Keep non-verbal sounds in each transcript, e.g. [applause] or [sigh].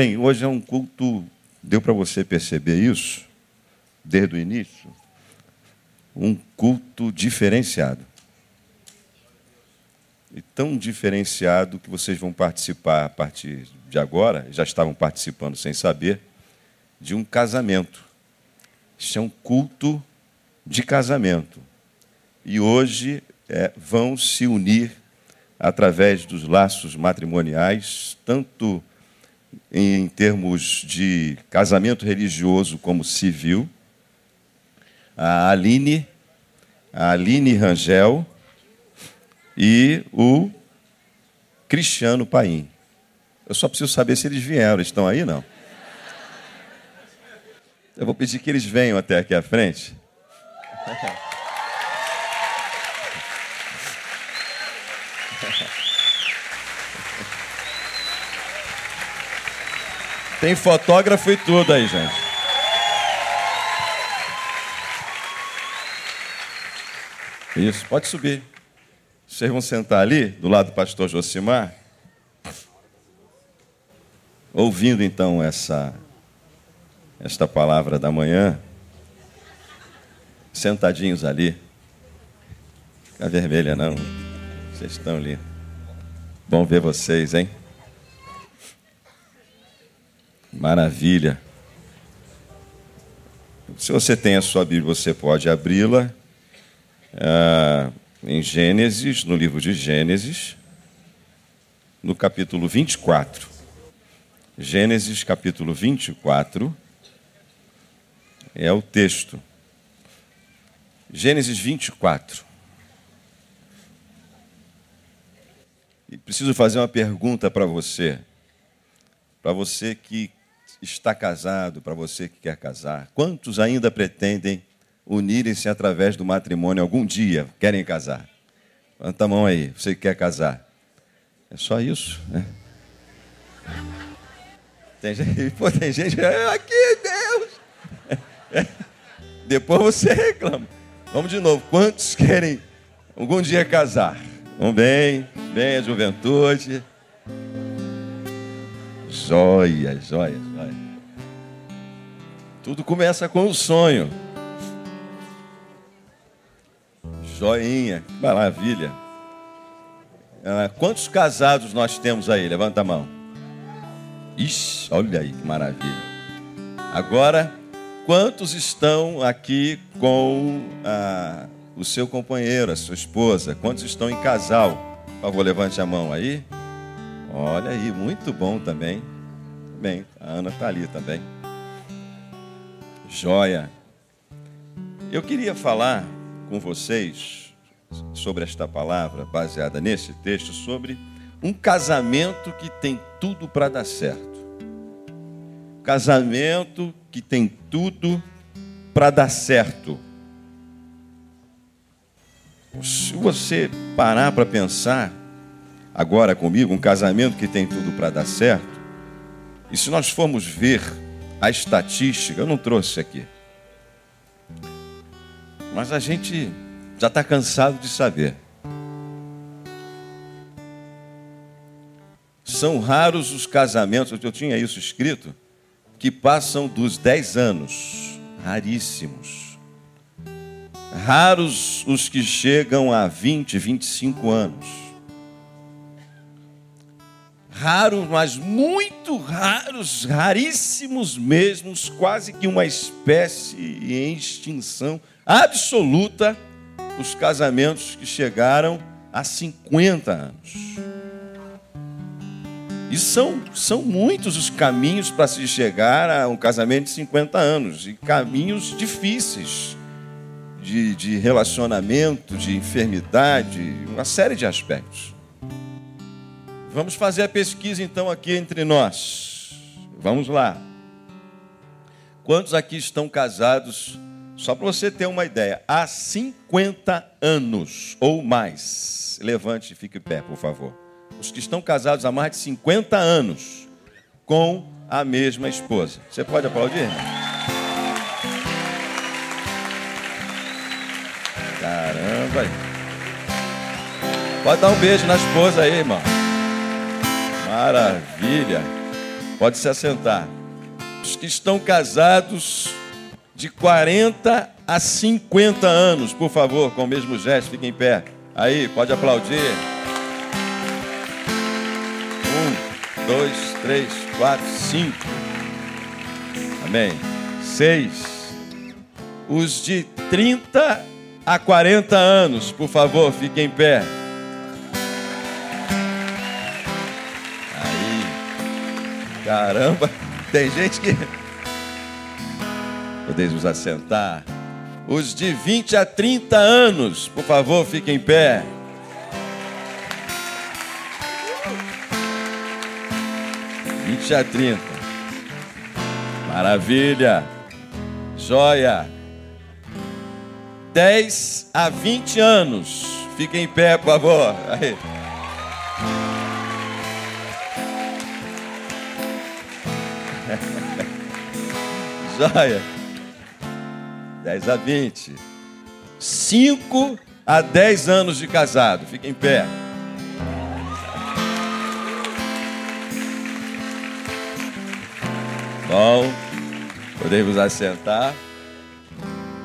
Bem, hoje é um culto, deu para você perceber isso, desde o início? Um culto diferenciado. E tão diferenciado que vocês vão participar a partir de agora, já estavam participando sem saber, de um casamento. Isso é um culto de casamento. E hoje é, vão se unir através dos laços matrimoniais, tanto em termos de casamento religioso como civil, a Aline, a Aline Rangel e o Cristiano Paim. Eu só preciso saber se eles vieram. Estão aí, não? Eu vou pedir que eles venham até aqui à frente. [laughs] Tem fotógrafo e tudo aí, gente. Isso, pode subir. Vocês vão sentar ali, do lado do pastor Josimar. Ouvindo então essa esta palavra da manhã, sentadinhos ali. A vermelha não. Vocês estão ali. Bom ver vocês, hein? Maravilha. Se você tem a sua Bíblia, você pode abri-la ah, em Gênesis, no livro de Gênesis, no capítulo 24. Gênesis, capítulo 24, é o texto. Gênesis 24. E preciso fazer uma pergunta para você. Para você que está casado, para você que quer casar, quantos ainda pretendem unirem-se através do matrimônio algum dia? Querem casar? Levanta a mão aí, você que quer casar. É só isso, né? Tem gente, pô, tem gente, é, aqui, Deus! [laughs] Depois você reclama. Vamos de novo. Quantos querem algum dia casar? Vamos bem, bem a juventude. Joia, joia, joia. Tudo começa com o sonho. Joinha, maravilha. Ah, quantos casados nós temos aí? Levanta a mão. Ixi, olha aí que maravilha. Agora, quantos estão aqui com ah, o seu companheiro, a sua esposa? Quantos estão em casal? Por favor, levante a mão aí. Olha aí, muito bom também. Bem, a Ana está ali também. Joia. Eu queria falar com vocês sobre esta palavra, baseada nesse texto, sobre um casamento que tem tudo para dar certo. Casamento que tem tudo para dar certo. Se você parar para pensar, agora comigo, um casamento que tem tudo para dar certo. E se nós formos ver a estatística, eu não trouxe aqui, mas a gente já está cansado de saber. São raros os casamentos, eu tinha isso escrito, que passam dos 10 anos. Raríssimos. Raros os que chegam a 20, 25 anos raros, mas muito raros, raríssimos mesmo, quase que uma espécie em extinção absoluta, os casamentos que chegaram a 50 anos. E são, são muitos os caminhos para se chegar a um casamento de 50 anos, e caminhos difíceis de, de relacionamento, de enfermidade, uma série de aspectos. Vamos fazer a pesquisa então aqui entre nós. Vamos lá. Quantos aqui estão casados, só para você ter uma ideia, há 50 anos ou mais? Levante e fique em pé, por favor. Os que estão casados há mais de 50 anos com a mesma esposa. Você pode aplaudir? Caramba! Pode dar um beijo na esposa aí, irmão. Maravilha. Pode se assentar. Os que estão casados de 40 a 50 anos, por favor, com o mesmo gesto, fiquem em pé. Aí, pode aplaudir. Um, dois, três, quatro, cinco. Amém. Seis. Os de 30 a 40 anos, por favor, fiquem em pé. Caramba, tem gente que. Podeis nos assentar. Os de 20 a 30 anos, por favor, fiquem em pé. Vinte a 30. Maravilha. Joia. 10 a 20 anos. Fiquem em pé, por favor. Aí. Joia. 10 a 20. 5 a 10 anos de casado. Fiquem em pé. Bom, podemos assentar.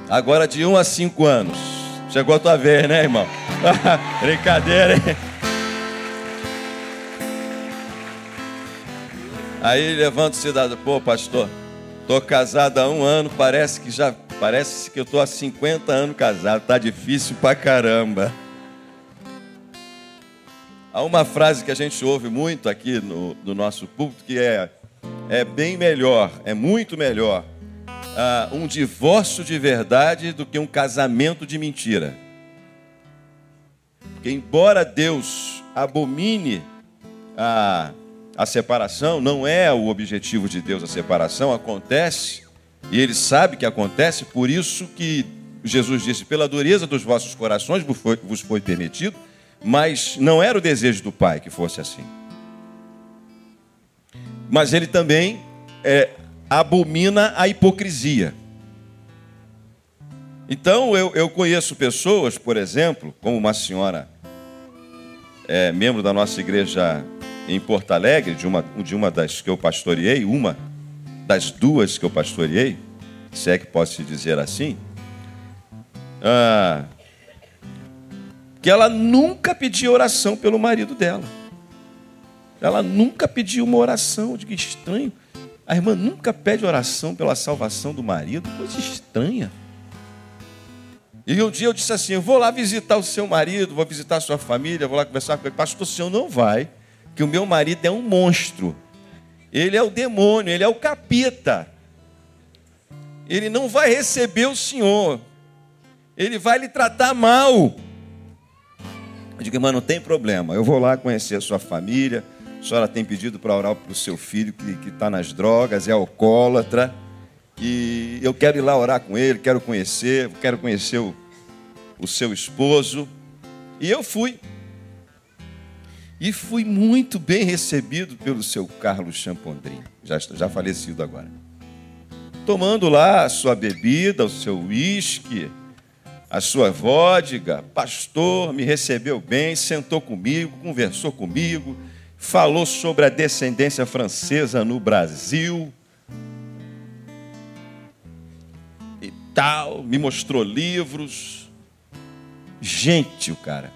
Agora de 1 a 5 anos. Chegou a tua vez, né, irmão? [laughs] Brincadeira, hein? Aí levanta o cidadão, pô, pastor, tô casado há um ano, parece que já, parece que eu tô há 50 anos casado, tá difícil pra caramba. Há uma frase que a gente ouve muito aqui no, no nosso púlpito que é, é bem melhor, é muito melhor uh, um divórcio de verdade do que um casamento de mentira. Porque, embora Deus abomine a, a separação, não é o objetivo de Deus a separação, acontece, e Ele sabe que acontece, por isso que Jesus disse: pela dureza dos vossos corações vos foi, permitido, mas não era o desejo do Pai que fosse assim. Mas Ele também é, abomina a hipocrisia. Então, eu, eu conheço pessoas, por exemplo, como uma senhora, é, membro da nossa igreja em Porto Alegre, de uma, de uma das que eu pastoreei, uma das duas que eu pastoreei, se é que posso dizer assim, ah, que ela nunca pediu oração pelo marido dela. Ela nunca pediu uma oração, de que estranho. A irmã nunca pede oração pela salvação do marido, coisa estranha. E um dia eu disse assim: Eu vou lá visitar o seu marido, vou visitar a sua família, vou lá conversar com ele. Pastor, o senhor não vai, que o meu marido é um monstro. Ele é o demônio, ele é o capeta. Ele não vai receber o senhor. Ele vai lhe tratar mal. Eu digo, irmã, não tem problema. Eu vou lá conhecer a sua família a senhora tem pedido para orar para o seu filho que está nas drogas, é alcoólatra. E eu quero ir lá orar com ele, quero conhecer, quero conhecer o, o seu esposo. E eu fui. E fui muito bem recebido pelo seu Carlos Champondrin, já, já falecido agora. Tomando lá a sua bebida, o seu uísque, a sua vodka, pastor me recebeu bem, sentou comigo, conversou comigo, falou sobre a descendência francesa no Brasil e tal, me mostrou livros. Gentil, cara,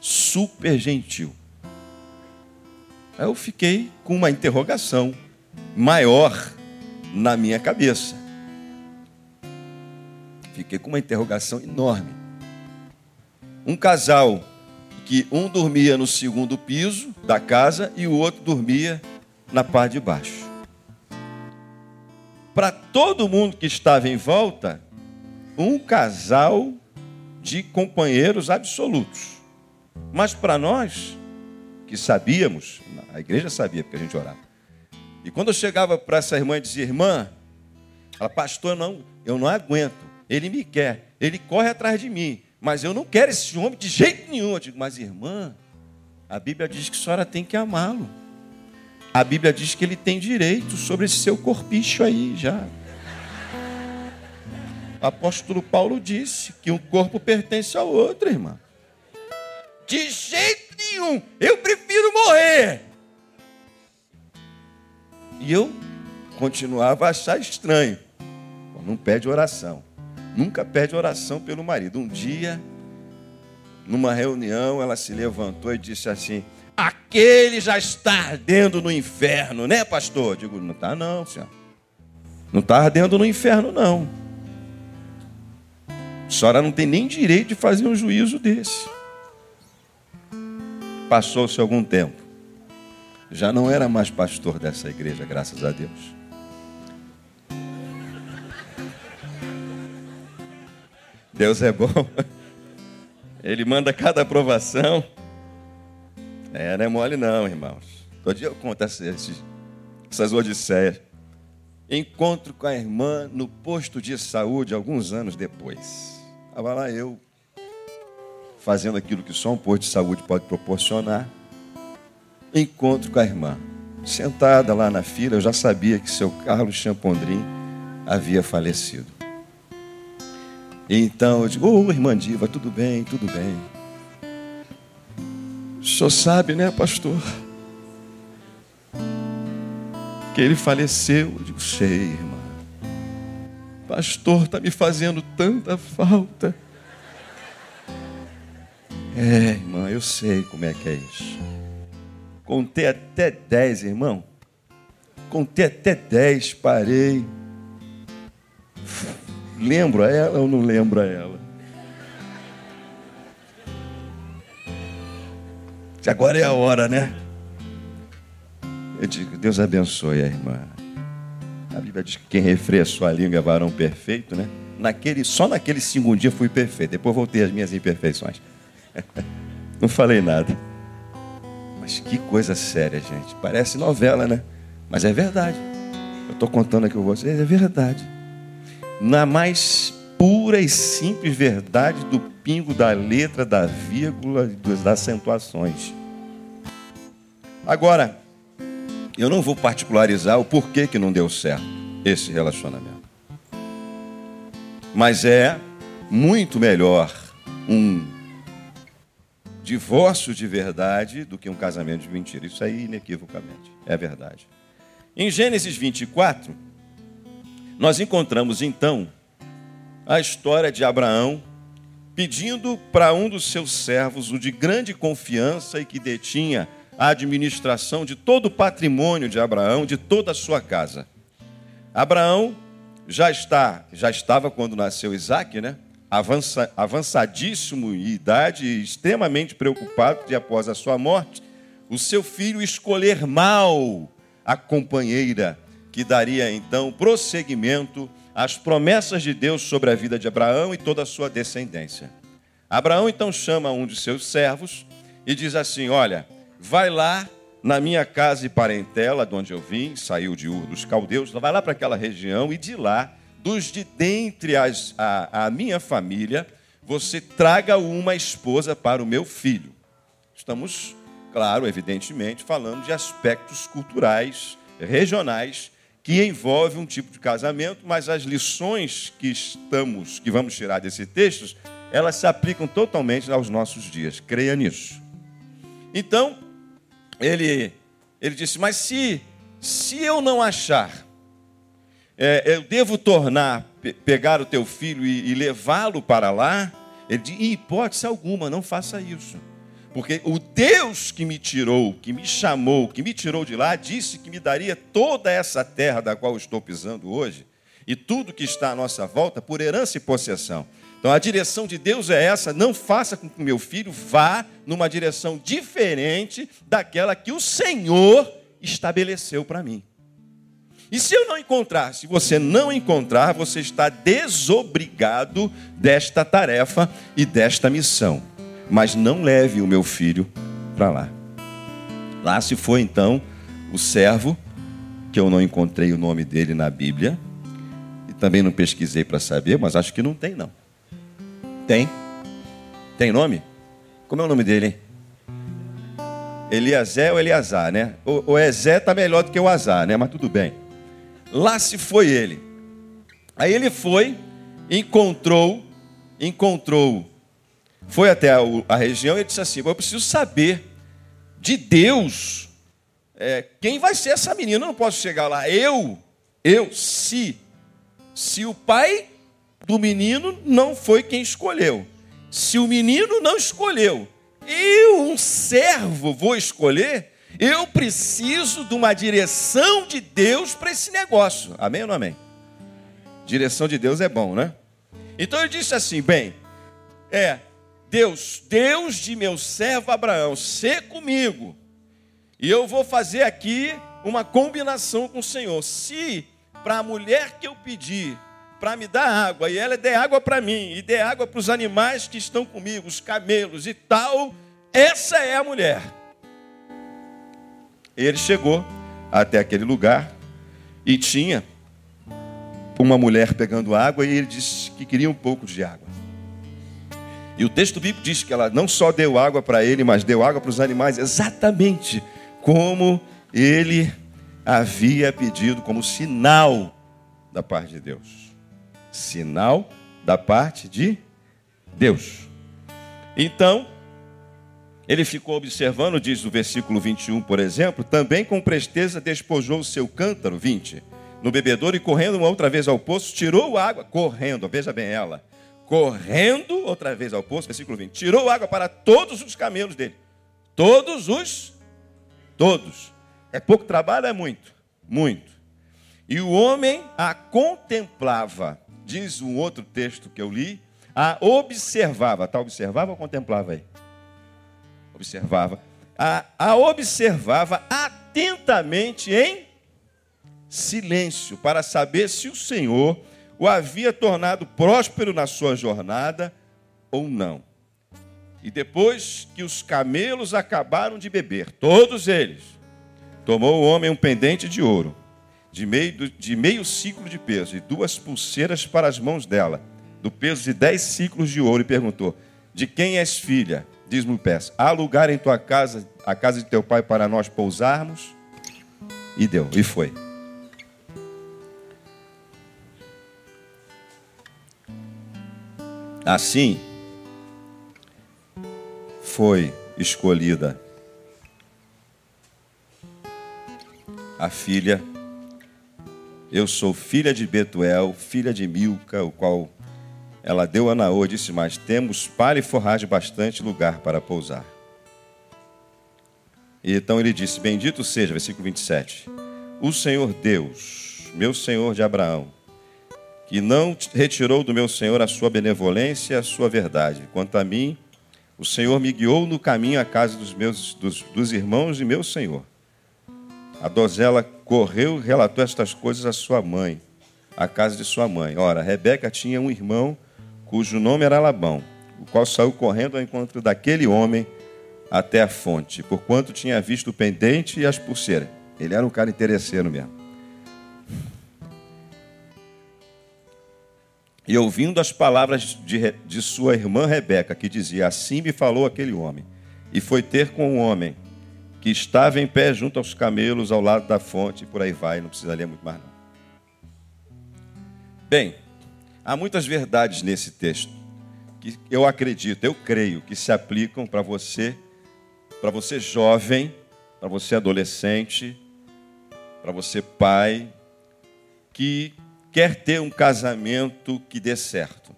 super gentil. Eu fiquei com uma interrogação maior na minha cabeça. Fiquei com uma interrogação enorme. Um casal que um dormia no segundo piso da casa e o outro dormia na parte de baixo. Para todo mundo que estava em volta, um casal de companheiros absolutos. Mas para nós, que sabíamos, a igreja sabia porque a gente orava. E quando eu chegava para essa irmã e dizia, irmã, ela, pastor, não, eu não aguento. Ele me quer, ele corre atrás de mim. Mas eu não quero esse homem de jeito nenhum. Eu digo, mas irmã, a Bíblia diz que a senhora tem que amá-lo. A Bíblia diz que ele tem direito sobre esse seu corpicho aí já. O apóstolo Paulo disse que um corpo pertence ao outro, irmã. De jeito nenhum, eu prefiro morrer. E eu continuava a achar estranho. Não pede oração. Nunca pede oração pelo marido. Um dia, numa reunião, ela se levantou e disse assim: Aquele já está ardendo no inferno, né, pastor? Eu digo, não está não, senhor. Não está ardendo no inferno, não. A senhora não tem nem direito de fazer um juízo desse. Passou-se algum tempo. Já não era mais pastor dessa igreja, graças a Deus. Deus é bom. Ele manda cada aprovação. É, não é mole não, irmãos. Todo dia eu conto essas, odisseias. Encontro com a irmã no posto de saúde alguns anos depois. Estava lá eu, fazendo aquilo que só um posto de saúde pode proporcionar. Encontro com a irmã. Sentada lá na fila, eu já sabia que seu Carlos Champondrin havia falecido. Então eu digo, ô oh, irmã Diva, tudo bem, tudo bem. O senhor sabe, né, pastor? Que ele faleceu. Eu digo, sei, irmã. Pastor, está me fazendo tanta falta. É, irmã, eu sei como é que é isso. Contei até dez, irmão. Contei até dez, parei Lembro a ela ou não lembro a ela? Agora é a hora, né? Eu digo, Deus abençoe a irmã. A Bíblia diz que quem refreia a sua língua é varão perfeito, né? Naquele, só naquele segundo dia fui perfeito. Depois voltei às minhas imperfeições. [laughs] Não falei nada. Mas que coisa séria, gente. Parece novela, né? Mas é verdade. Eu estou contando aqui com vocês, é verdade na mais pura e simples verdade do pingo da letra, da vírgula, das acentuações. Agora, eu não vou particularizar o porquê que não deu certo esse relacionamento. Mas é muito melhor um divórcio de verdade do que um casamento de mentira. Isso aí, inequivocamente, é verdade. Em Gênesis 24, nós encontramos então a história de Abraão pedindo para um dos seus servos, o de grande confiança e que detinha a administração de todo o patrimônio de Abraão, de toda a sua casa. Abraão já está, já estava quando nasceu Isaac, né? Avança, avançadíssimo em idade e extremamente preocupado de após a sua morte, o seu filho escolher mal a companheira que daria então prosseguimento às promessas de Deus sobre a vida de Abraão e toda a sua descendência. Abraão então chama um de seus servos e diz assim: Olha, vai lá na minha casa e parentela, de onde eu vim, saiu de Ur dos Caldeus, vai lá para aquela região e de lá, dos de dentre as, a, a minha família, você traga uma esposa para o meu filho. Estamos, claro, evidentemente, falando de aspectos culturais, regionais que envolve um tipo de casamento, mas as lições que estamos, que vamos tirar desse texto, elas se aplicam totalmente aos nossos dias. Creia nisso. Então, ele, ele disse: Mas se, se eu não achar, é, eu devo tornar, pegar o teu filho e, e levá-lo para lá? Ele disse: Em hipótese alguma, não faça isso. Porque o Deus que me tirou, que me chamou, que me tirou de lá, disse que me daria toda essa terra da qual estou pisando hoje e tudo que está à nossa volta por herança e possessão. Então a direção de Deus é essa: não faça com que meu filho vá numa direção diferente daquela que o Senhor estabeleceu para mim. E se eu não encontrar, se você não encontrar, você está desobrigado desta tarefa e desta missão mas não leve o meu filho para lá. Lá se foi então o servo, que eu não encontrei o nome dele na Bíblia, e também não pesquisei para saber, mas acho que não tem não. Tem? Tem nome? Como é o nome dele? Eliazé ou Eliazar, né? O, o Ezé está melhor do que o Azar, né? Mas tudo bem. Lá se foi ele. Aí ele foi, encontrou, encontrou foi até a, a região e disse assim: Eu preciso saber de Deus é, quem vai ser essa menina? Eu não posso chegar lá. Eu, eu, se. Se o pai do menino não foi quem escolheu. Se o menino não escolheu, eu, um servo, vou escolher, eu preciso de uma direção de Deus para esse negócio. Amém ou não amém? Direção de Deus é bom, né? Então ele disse assim: bem, é, Deus, Deus de meu servo Abraão, sê comigo. E eu vou fazer aqui uma combinação com o Senhor. Se para a mulher que eu pedi para me dar água, e ela der água para mim, e der água para os animais que estão comigo, os camelos e tal, essa é a mulher. Ele chegou até aquele lugar e tinha uma mulher pegando água e ele disse que queria um pouco de água. E o texto bíblico diz que ela não só deu água para ele, mas deu água para os animais, exatamente como ele havia pedido, como sinal da parte de Deus. Sinal da parte de Deus. Então, ele ficou observando, diz o versículo 21, por exemplo, também com presteza despojou o seu cântaro, 20, no bebedouro e correndo uma outra vez ao poço, tirou água, correndo, veja bem ela, correndo outra vez ao poço, versículo 20, tirou água para todos os camelos dele. Todos os, todos. É pouco trabalho, é muito, muito. E o homem a contemplava, diz um outro texto que eu li, a observava, tá? Observava ou contemplava aí? Observava. A, a observava atentamente em silêncio, para saber se o Senhor o havia tornado próspero na sua jornada ou não. E depois que os camelos acabaram de beber, todos eles, tomou o homem um pendente de ouro, de meio, de meio ciclo de peso, e duas pulseiras para as mãos dela, do peso de dez ciclos de ouro, e perguntou: De quem és filha? Diz-me o peço: Há lugar em tua casa, a casa de teu pai, para nós pousarmos? E deu, e foi. Assim, foi escolhida a filha. Eu sou filha de Betuel, filha de Milca, o qual ela deu a Naô e disse mais: Temos palha e forragem bastante lugar para pousar. E então ele disse: Bendito seja, versículo 27, o Senhor Deus, meu Senhor de Abraão, que não retirou do meu Senhor a sua benevolência e a sua verdade. Quanto a mim, o Senhor me guiou no caminho à casa dos meus dos, dos irmãos de meu Senhor. A dozela correu e relatou estas coisas à sua mãe, à casa de sua mãe. Ora, Rebeca tinha um irmão cujo nome era Labão, o qual saiu correndo ao encontro daquele homem até a fonte, porquanto tinha visto o pendente e as pulseiras. Ele era um cara interesseiro mesmo. E ouvindo as palavras de, de sua irmã Rebeca, que dizia: Assim me falou aquele homem. E foi ter com o um homem que estava em pé junto aos camelos, ao lado da fonte, e por aí vai, não precisa ler muito mais não. Bem, há muitas verdades nesse texto que eu acredito, eu creio que se aplicam para você, para você jovem, para você adolescente, para você pai, que quer ter um casamento que dê certo,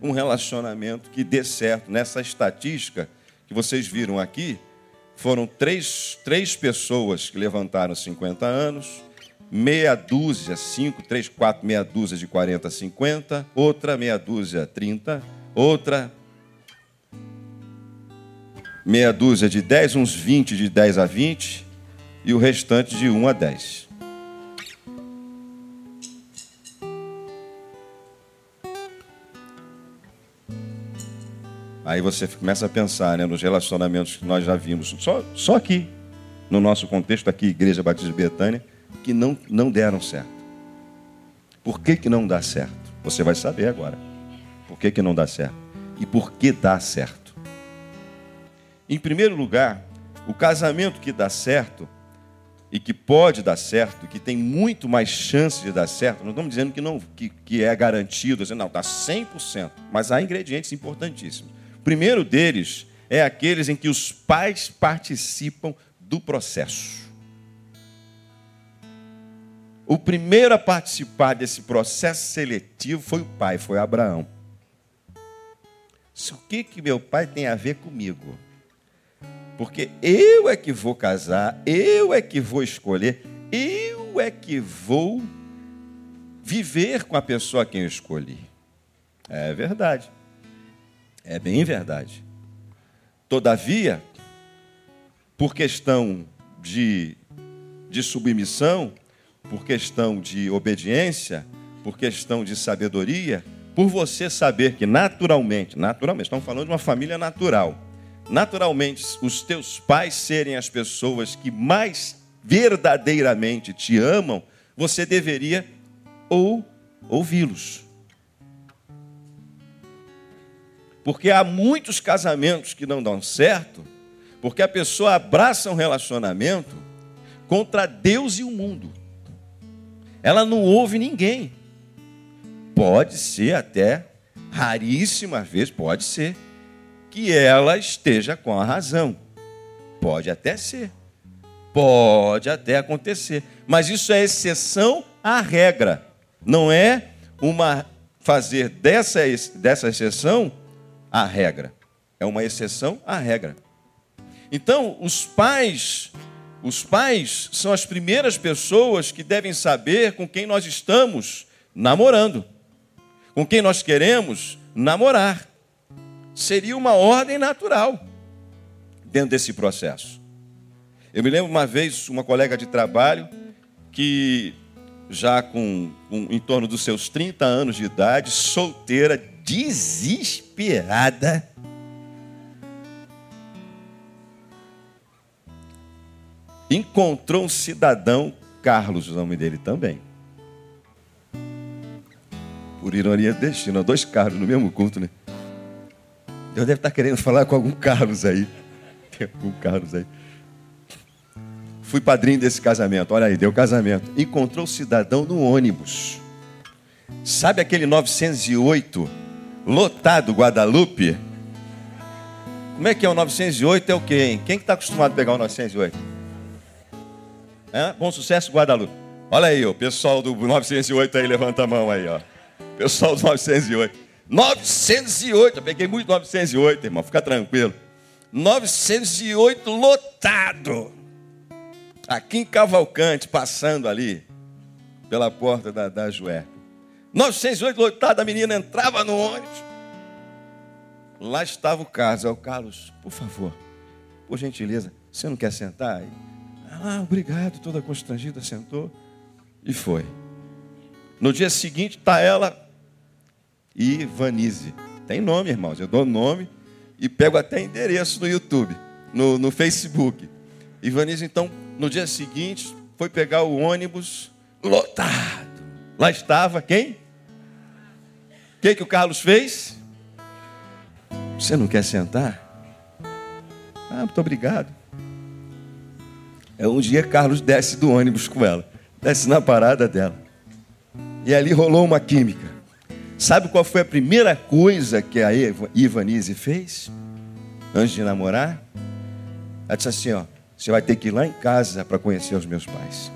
um relacionamento que dê certo. Nessa estatística que vocês viram aqui, foram três, três pessoas que levantaram 50 anos, meia dúzia, cinco, três, quatro, meia dúzia de 40 a 50, outra meia dúzia 30, outra meia dúzia de 10, uns 20 de 10 a 20, e o restante de 1 a 10. Aí você começa a pensar né, nos relacionamentos que nós já vimos, só, só aqui, no nosso contexto aqui, Igreja Batista de Betânia, que não, não deram certo. Por que, que não dá certo? Você vai saber agora. Por que, que não dá certo? E por que dá certo? Em primeiro lugar, o casamento que dá certo e que pode dar certo, que tem muito mais chance de dar certo, não estamos dizendo que, não, que, que é garantido, dizendo, não, está 100%, mas há ingredientes importantíssimos. O primeiro deles é aqueles em que os pais participam do processo. O primeiro a participar desse processo seletivo foi o pai, foi Abraão. O que, que meu pai tem a ver comigo? Porque eu é que vou casar, eu é que vou escolher, eu é que vou viver com a pessoa a quem eu escolhi. É verdade. É bem verdade. Todavia, por questão de, de submissão, por questão de obediência, por questão de sabedoria, por você saber que naturalmente, naturalmente, estamos falando de uma família natural, naturalmente os teus pais serem as pessoas que mais verdadeiramente te amam, você deveria ou ouvi-los. Porque há muitos casamentos que não dão certo, porque a pessoa abraça um relacionamento contra Deus e o mundo. Ela não ouve ninguém. Pode ser até, raríssimas vezes, pode ser, que ela esteja com a razão. Pode até ser. Pode até acontecer. Mas isso é exceção à regra. Não é uma fazer dessa, dessa exceção a regra. É uma exceção à regra. Então, os pais, os pais são as primeiras pessoas que devem saber com quem nós estamos namorando. Com quem nós queremos namorar. Seria uma ordem natural dentro desse processo. Eu me lembro uma vez, uma colega de trabalho que já com, com, em torno dos seus 30 anos de idade, solteira, desesperada. Encontrou um cidadão, Carlos, o nome dele também. Por ironia destino, dois Carlos no mesmo culto, né? Deus deve estar querendo falar com algum Carlos aí. [laughs] Tem algum Carlos aí. Fui padrinho desse casamento. Olha aí, deu casamento. Encontrou o cidadão no ônibus. Sabe aquele 908 lotado Guadalupe? Como é que é o 908? É o quê, hein? Quem que está acostumado a pegar o 908? Bom sucesso, Guadalupe. Olha aí, o pessoal do 908 aí, levanta a mão aí, ó. Pessoal do 908. 908, eu peguei muito 908, irmão, fica tranquilo. 908 lotado aqui em Cavalcante, passando ali pela porta da, da Jué. 908 lotada, a menina entrava no ônibus. Lá estava o Carlos. O Carlos, por favor, por gentileza, você não quer sentar? Ah, obrigado, toda constrangida, sentou e foi. No dia seguinte está ela e Vanise. Tem nome, irmãos. Eu dou nome e pego até endereço no YouTube, no, no Facebook. E Vanise, então, no dia seguinte, foi pegar o ônibus lotado. Lá estava quem? O que, que o Carlos fez? Você não quer sentar? Ah, muito obrigado. É um dia Carlos desce do ônibus com ela, desce na parada dela. E ali rolou uma química. Sabe qual foi a primeira coisa que a Ivanise fez antes de namorar? Ela disse assim: ó, você vai ter que ir lá em casa para conhecer os meus pais.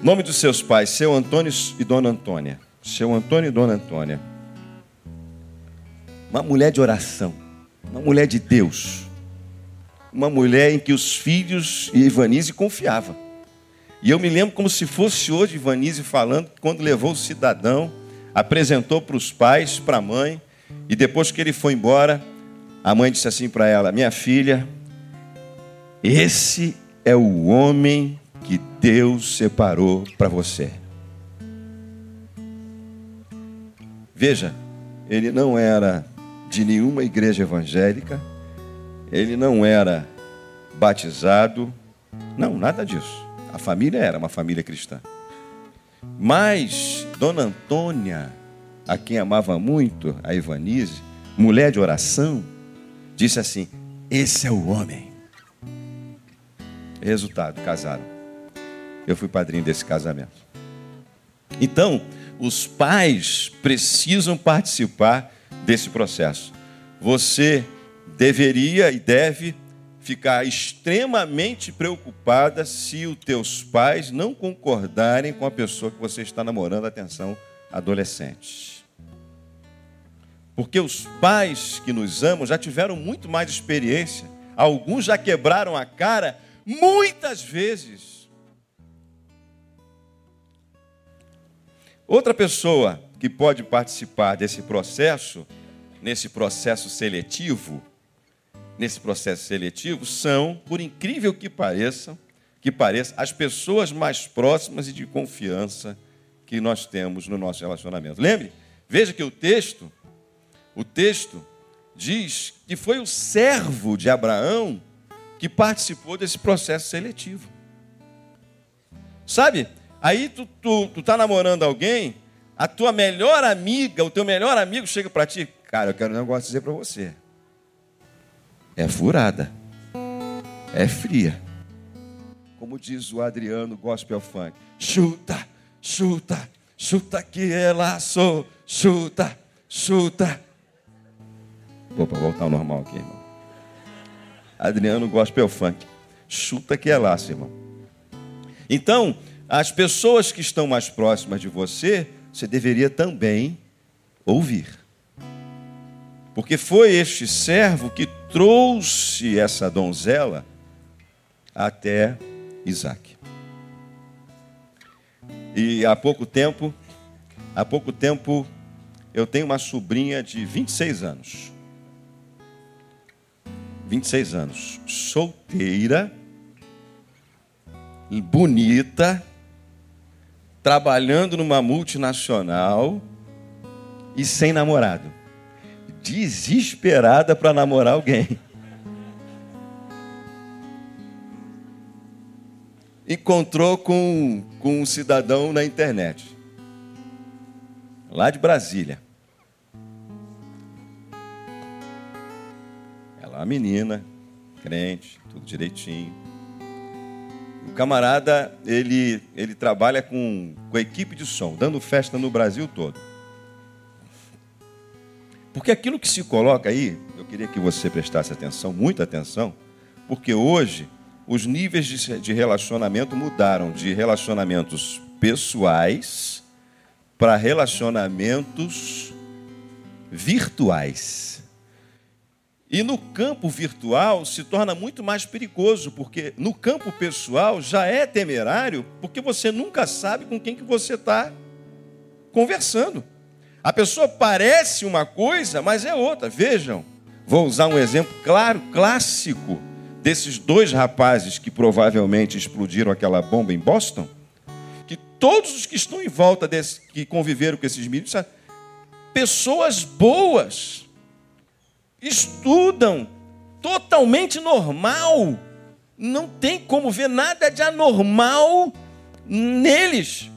Nome dos seus pais, seu Antônio e Dona Antônia. Seu Antônio e Dona Antônia. Uma mulher de oração, uma mulher de Deus. Uma mulher em que os filhos e Ivanise confiavam. E eu me lembro como se fosse hoje Ivanise falando, quando levou o cidadão, apresentou para os pais, para a mãe, e depois que ele foi embora, a mãe disse assim para ela: Minha filha, esse é o homem que Deus separou para você. Veja, ele não era de nenhuma igreja evangélica, ele não era batizado, não, nada disso. A família era uma família cristã. Mas Dona Antônia, a quem amava muito, a Ivanise, mulher de oração, disse assim: Esse é o homem. Resultado, casaram. Eu fui padrinho desse casamento. Então, os pais precisam participar desse processo. Você deveria e deve ficar extremamente preocupada se os teus pais não concordarem com a pessoa que você está namorando, atenção, adolescentes. Porque os pais que nos amam já tiveram muito mais experiência, alguns já quebraram a cara muitas vezes. Outra pessoa que pode participar desse processo, nesse processo seletivo, nesse processo seletivo são, por incrível que pareça, que pareça, as pessoas mais próximas e de confiança que nós temos no nosso relacionamento. Lembre, veja que o texto, o texto diz que foi o servo de Abraão que participou desse processo seletivo. Sabe? Aí tu, tu, tu tá namorando alguém, a tua melhor amiga, o teu melhor amigo chega para ti, cara, eu quero um negócio dizer para você é furada, é fria. Como diz o Adriano Gospel Funk: chuta, chuta, chuta que é laço, chuta, chuta. Vou para voltar ao normal aqui, irmão. Adriano Gospel Funk: chuta que é laço, irmão. Então, as pessoas que estão mais próximas de você, você deveria também ouvir. Porque foi este servo que trouxe essa donzela até Isaac. E há pouco tempo, há pouco tempo, eu tenho uma sobrinha de 26 anos. 26 anos, solteira, bonita, trabalhando numa multinacional e sem namorado desesperada para namorar alguém. Encontrou com, com um cidadão na internet, lá de Brasília. Ela é uma menina, crente, tudo direitinho. O camarada, ele, ele trabalha com, com a equipe de som, dando festa no Brasil todo. Porque aquilo que se coloca aí, eu queria que você prestasse atenção, muita atenção, porque hoje os níveis de relacionamento mudaram de relacionamentos pessoais para relacionamentos virtuais. E no campo virtual se torna muito mais perigoso, porque no campo pessoal já é temerário, porque você nunca sabe com quem que você está conversando. A pessoa parece uma coisa, mas é outra. Vejam, vou usar um exemplo claro, clássico, desses dois rapazes que provavelmente explodiram aquela bomba em Boston. Que todos os que estão em volta desse, que conviveram com esses meninos, pessoas boas, estudam, totalmente normal. Não tem como ver nada de anormal neles.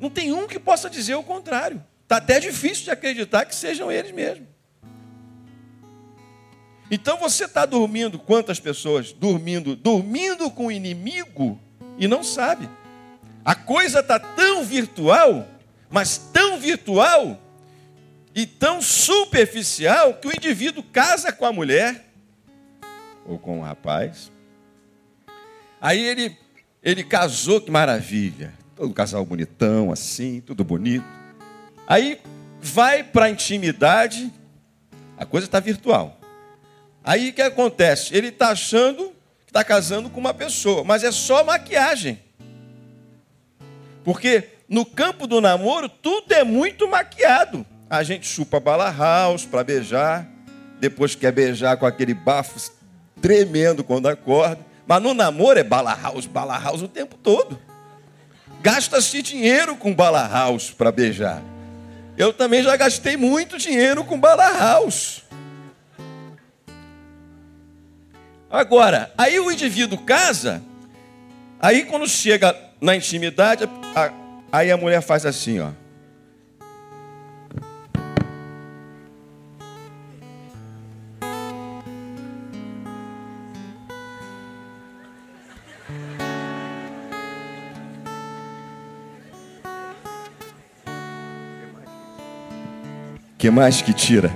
Não tem um que possa dizer o contrário. Está até difícil de acreditar que sejam eles mesmos. Então você está dormindo, quantas pessoas dormindo, dormindo com o inimigo e não sabe. A coisa está tão virtual, mas tão virtual e tão superficial que o indivíduo casa com a mulher ou com o rapaz. Aí ele ele casou, que maravilha. Todo casal bonitão assim, tudo bonito. Aí vai para a intimidade, a coisa está virtual. Aí o que acontece? Ele está achando que está casando com uma pessoa, mas é só maquiagem. Porque no campo do namoro tudo é muito maquiado. A gente chupa bala house para beijar, depois quer beijar com aquele bafo tremendo quando acorda. Mas no namoro é bala house, bala house o tempo todo. Gasta-se dinheiro com bala house para beijar. Eu também já gastei muito dinheiro com bala house. Agora, aí o indivíduo casa, aí quando chega na intimidade, aí a mulher faz assim, ó. que mais que tira?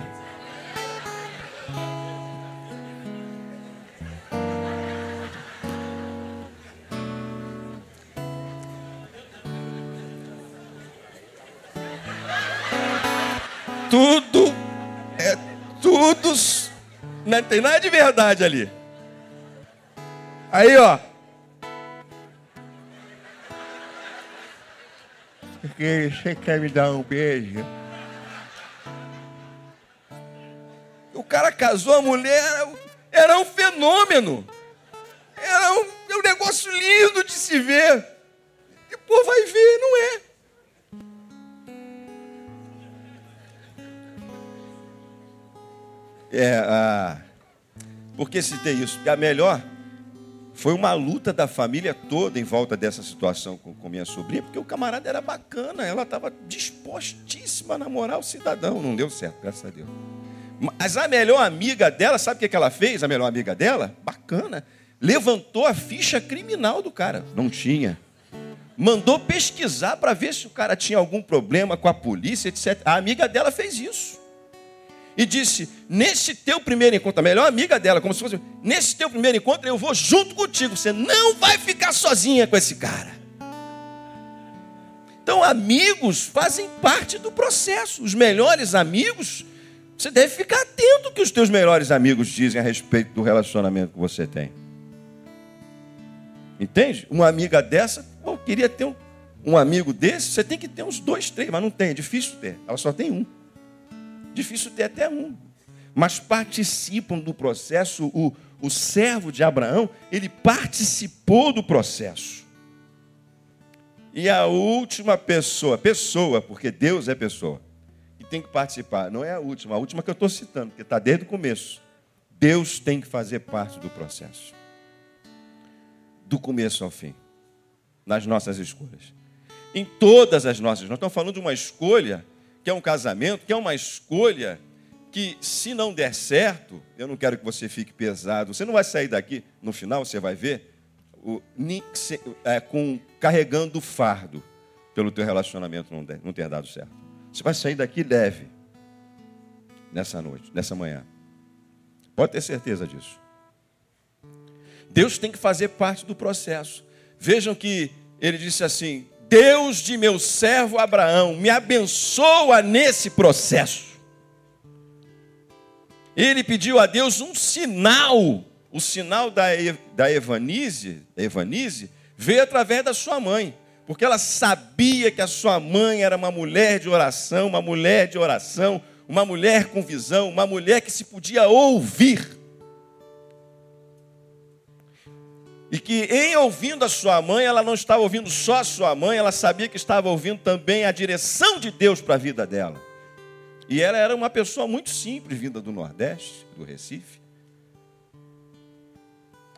Tudo é tudo não tem nada de verdade ali. Aí, ó. Porque você quer me dar um beijo? Cara casou, a mulher era um fenômeno. Era um, um negócio lindo de se ver. Pô, vai ver, não é. É, ah, por que citei isso? Porque a melhor foi uma luta da família toda em volta dessa situação com, com minha sobrinha, porque o camarada era bacana, ela estava dispostíssima a namorar o cidadão. Não deu certo, graças a Deus. Mas a melhor amiga dela, sabe o que, que ela fez? A melhor amiga dela, bacana, levantou a ficha criminal do cara. Não tinha. Mandou pesquisar para ver se o cara tinha algum problema com a polícia, etc. A amiga dela fez isso. E disse: Nesse teu primeiro encontro, a melhor amiga dela, como se fosse: Nesse teu primeiro encontro, eu vou junto contigo. Você não vai ficar sozinha com esse cara. Então, amigos fazem parte do processo. Os melhores amigos você deve ficar atento ao que os teus melhores amigos dizem a respeito do relacionamento que você tem. Entende? Uma amiga dessa, pô, queria ter um, um amigo desse, você tem que ter uns dois, três, mas não tem, é difícil ter. Ela só tem um. Difícil ter até um. Mas participam do processo. O, o servo de Abraão, ele participou do processo. E a última pessoa, pessoa, porque Deus é pessoa tem que participar. Não é a última, a última que eu estou citando, porque está desde o começo. Deus tem que fazer parte do processo. Do começo ao fim. Nas nossas escolhas. Em todas as nossas. Nós estamos falando de uma escolha, que é um casamento, que é uma escolha que, se não der certo, eu não quero que você fique pesado. Você não vai sair daqui, no final você vai ver, o, é, com, carregando fardo pelo teu relacionamento não, der, não ter dado certo. Você vai sair daqui leve nessa noite, nessa manhã. Pode ter certeza disso. Deus tem que fazer parte do processo. Vejam que ele disse assim: Deus de meu servo Abraão, me abençoa nesse processo. Ele pediu a Deus um sinal. O sinal da, da Evanise, Evanise veio através da sua mãe porque ela sabia que a sua mãe era uma mulher de oração, uma mulher de oração, uma mulher com visão, uma mulher que se podia ouvir. E que em ouvindo a sua mãe, ela não estava ouvindo só a sua mãe, ela sabia que estava ouvindo também a direção de Deus para a vida dela. E ela era uma pessoa muito simples, vinda do Nordeste, do Recife.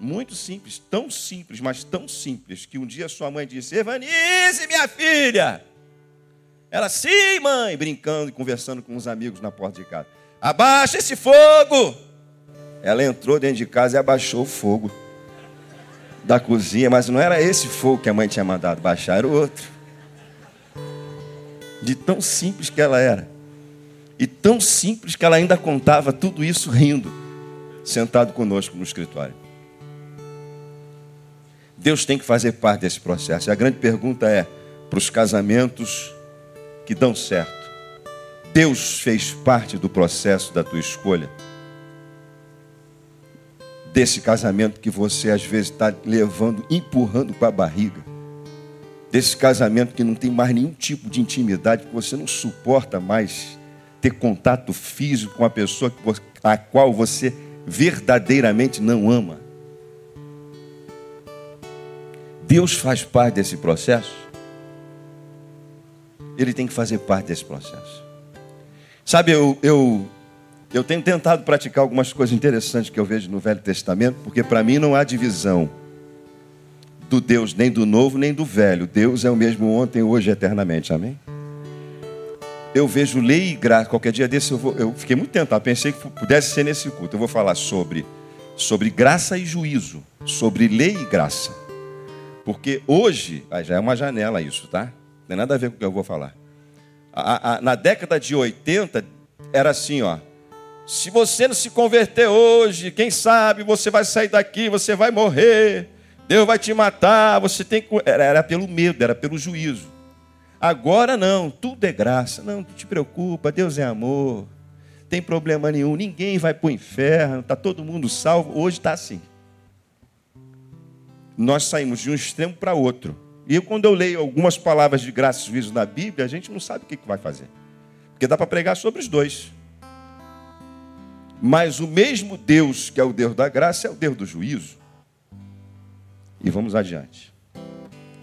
Muito simples, tão simples, mas tão simples, que um dia sua mãe disse: Evanice, minha filha! Ela, sim, mãe, brincando e conversando com os amigos na porta de casa. Abaixa esse fogo! Ela entrou dentro de casa e abaixou o fogo da cozinha, mas não era esse fogo que a mãe tinha mandado baixar, era o outro. De tão simples que ela era. E tão simples que ela ainda contava tudo isso rindo, sentado conosco no escritório. Deus tem que fazer parte desse processo. E a grande pergunta é: para os casamentos que dão certo, Deus fez parte do processo da tua escolha? Desse casamento que você às vezes está levando, empurrando para a barriga. Desse casamento que não tem mais nenhum tipo de intimidade, que você não suporta mais ter contato físico com a pessoa a qual você verdadeiramente não ama. Deus faz parte desse processo, Ele tem que fazer parte desse processo. Sabe, eu, eu, eu tenho tentado praticar algumas coisas interessantes que eu vejo no Velho Testamento, porque para mim não há divisão do Deus nem do novo nem do velho. Deus é o mesmo ontem, hoje, eternamente. Amém? Eu vejo lei e graça. Qualquer dia desse eu, vou, eu fiquei muito tentado. Pensei que pudesse ser nesse culto. Eu vou falar sobre, sobre graça e juízo, sobre lei e graça. Porque hoje, já é uma janela isso, tá? Não tem nada a ver com o que eu vou falar. A, a, na década de 80, era assim, ó. Se você não se converter hoje, quem sabe você vai sair daqui, você vai morrer, Deus vai te matar, você tem que. Era, era pelo medo, era pelo juízo. Agora não, tudo é graça. Não, não te preocupa, Deus é amor. Tem problema nenhum, ninguém vai para o inferno, está todo mundo salvo. Hoje está assim. Nós saímos de um extremo para outro. E eu, quando eu leio algumas palavras de graça e juízo na Bíblia, a gente não sabe o que, que vai fazer. Porque dá para pregar sobre os dois. Mas o mesmo Deus, que é o Deus da graça, é o Deus do juízo. E vamos adiante.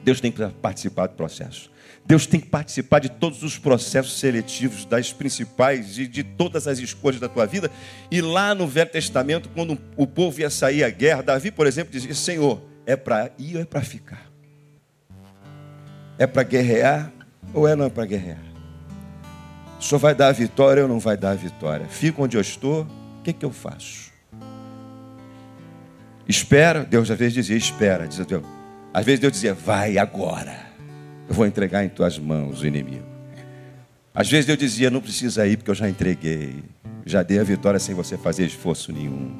Deus tem que participar do processo. Deus tem que participar de todos os processos seletivos, das principais e de todas as escolhas da tua vida. E lá no Velho Testamento, quando o povo ia sair à guerra, Davi, por exemplo, dizia: Senhor, é para ir ou é para ficar? É para guerrear ou é não é para guerrear? Senhor vai dar a vitória ou não vai dar a vitória? Fico onde eu estou, o que, que eu faço? Espera, Deus às vezes dizia, espera, diz Deus. Às vezes Deus dizia, vai agora. Eu vou entregar em tuas mãos o inimigo. Às vezes Deus dizia, não precisa ir, porque eu já entreguei. Já dei a vitória sem você fazer esforço nenhum.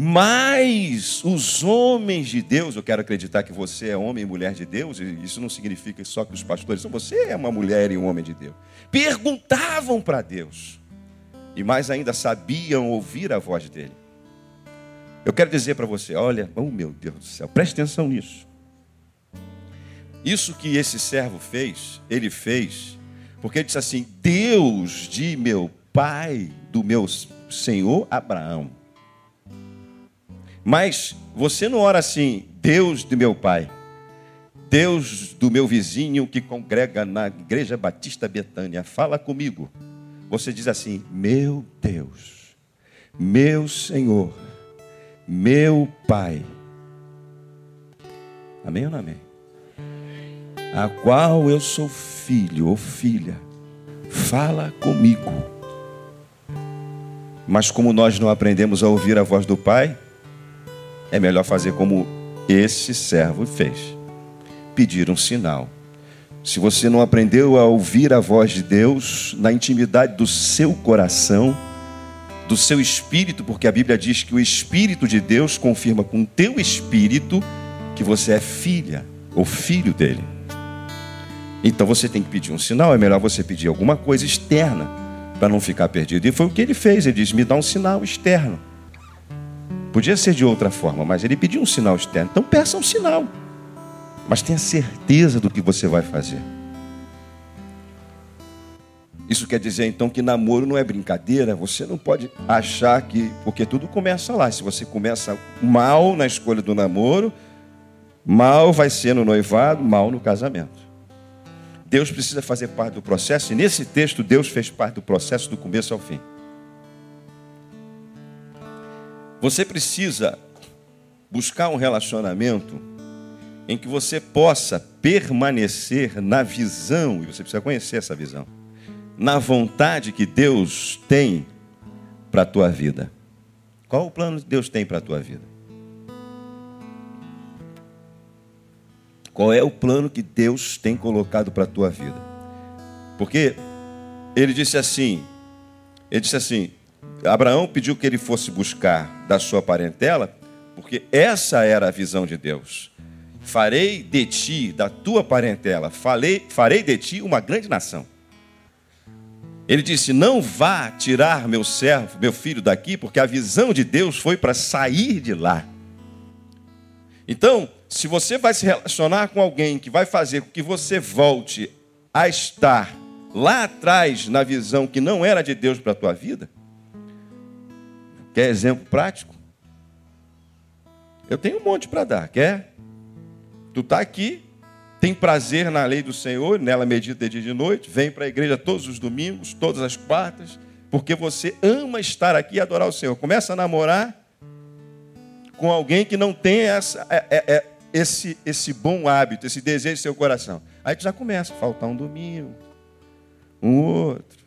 Mas os homens de Deus, eu quero acreditar que você é homem e mulher de Deus, e isso não significa só que os pastores são, você é uma mulher e um homem de Deus. Perguntavam para Deus, e mais ainda sabiam ouvir a voz dele. Eu quero dizer para você, olha, oh meu Deus do céu, preste atenção nisso. Isso que esse servo fez, ele fez, porque ele disse assim: Deus de meu pai, do meu senhor Abraão. Mas você não ora assim, Deus de meu pai, Deus do meu vizinho que congrega na Igreja Batista Betânia, fala comigo. Você diz assim: Meu Deus, meu Senhor, meu Pai. Amém ou não amém? A qual eu sou filho ou filha, fala comigo. Mas como nós não aprendemos a ouvir a voz do Pai, é melhor fazer como esse servo fez: pedir um sinal. Se você não aprendeu a ouvir a voz de Deus na intimidade do seu coração, do seu espírito, porque a Bíblia diz que o Espírito de Deus confirma com o teu espírito que você é filha ou filho dele. Então você tem que pedir um sinal, é melhor você pedir alguma coisa externa para não ficar perdido. E foi o que ele fez, ele disse: me dá um sinal externo. Podia ser de outra forma, mas ele pediu um sinal externo. Então peça um sinal. Mas tenha certeza do que você vai fazer. Isso quer dizer então que namoro não é brincadeira. Você não pode achar que. Porque tudo começa lá. Se você começa mal na escolha do namoro, mal vai ser no noivado, mal no casamento. Deus precisa fazer parte do processo, e nesse texto, Deus fez parte do processo do começo ao fim. Você precisa buscar um relacionamento em que você possa permanecer na visão, e você precisa conhecer essa visão, na vontade que Deus tem para a tua vida. Qual o plano que Deus tem para a tua vida? Qual é o plano que Deus tem colocado para a tua vida? Porque ele disse assim, ele disse assim, Abraão pediu que ele fosse buscar da sua parentela, porque essa era a visão de Deus. Farei de ti, da tua parentela, falei, farei de ti uma grande nação. Ele disse: Não vá tirar meu servo, meu filho daqui, porque a visão de Deus foi para sair de lá. Então, se você vai se relacionar com alguém que vai fazer com que você volte a estar lá atrás na visão que não era de Deus para a tua vida, Quer exemplo prático? Eu tenho um monte para dar. Quer? Tu está aqui, tem prazer na lei do Senhor, nela medita de dia e de noite, vem para a igreja todos os domingos, todas as quartas, porque você ama estar aqui e adorar o Senhor. Começa a namorar com alguém que não tem essa, é, é, é, esse, esse bom hábito, esse desejo em seu coração. Aí tu já começa a faltar um domingo, um outro.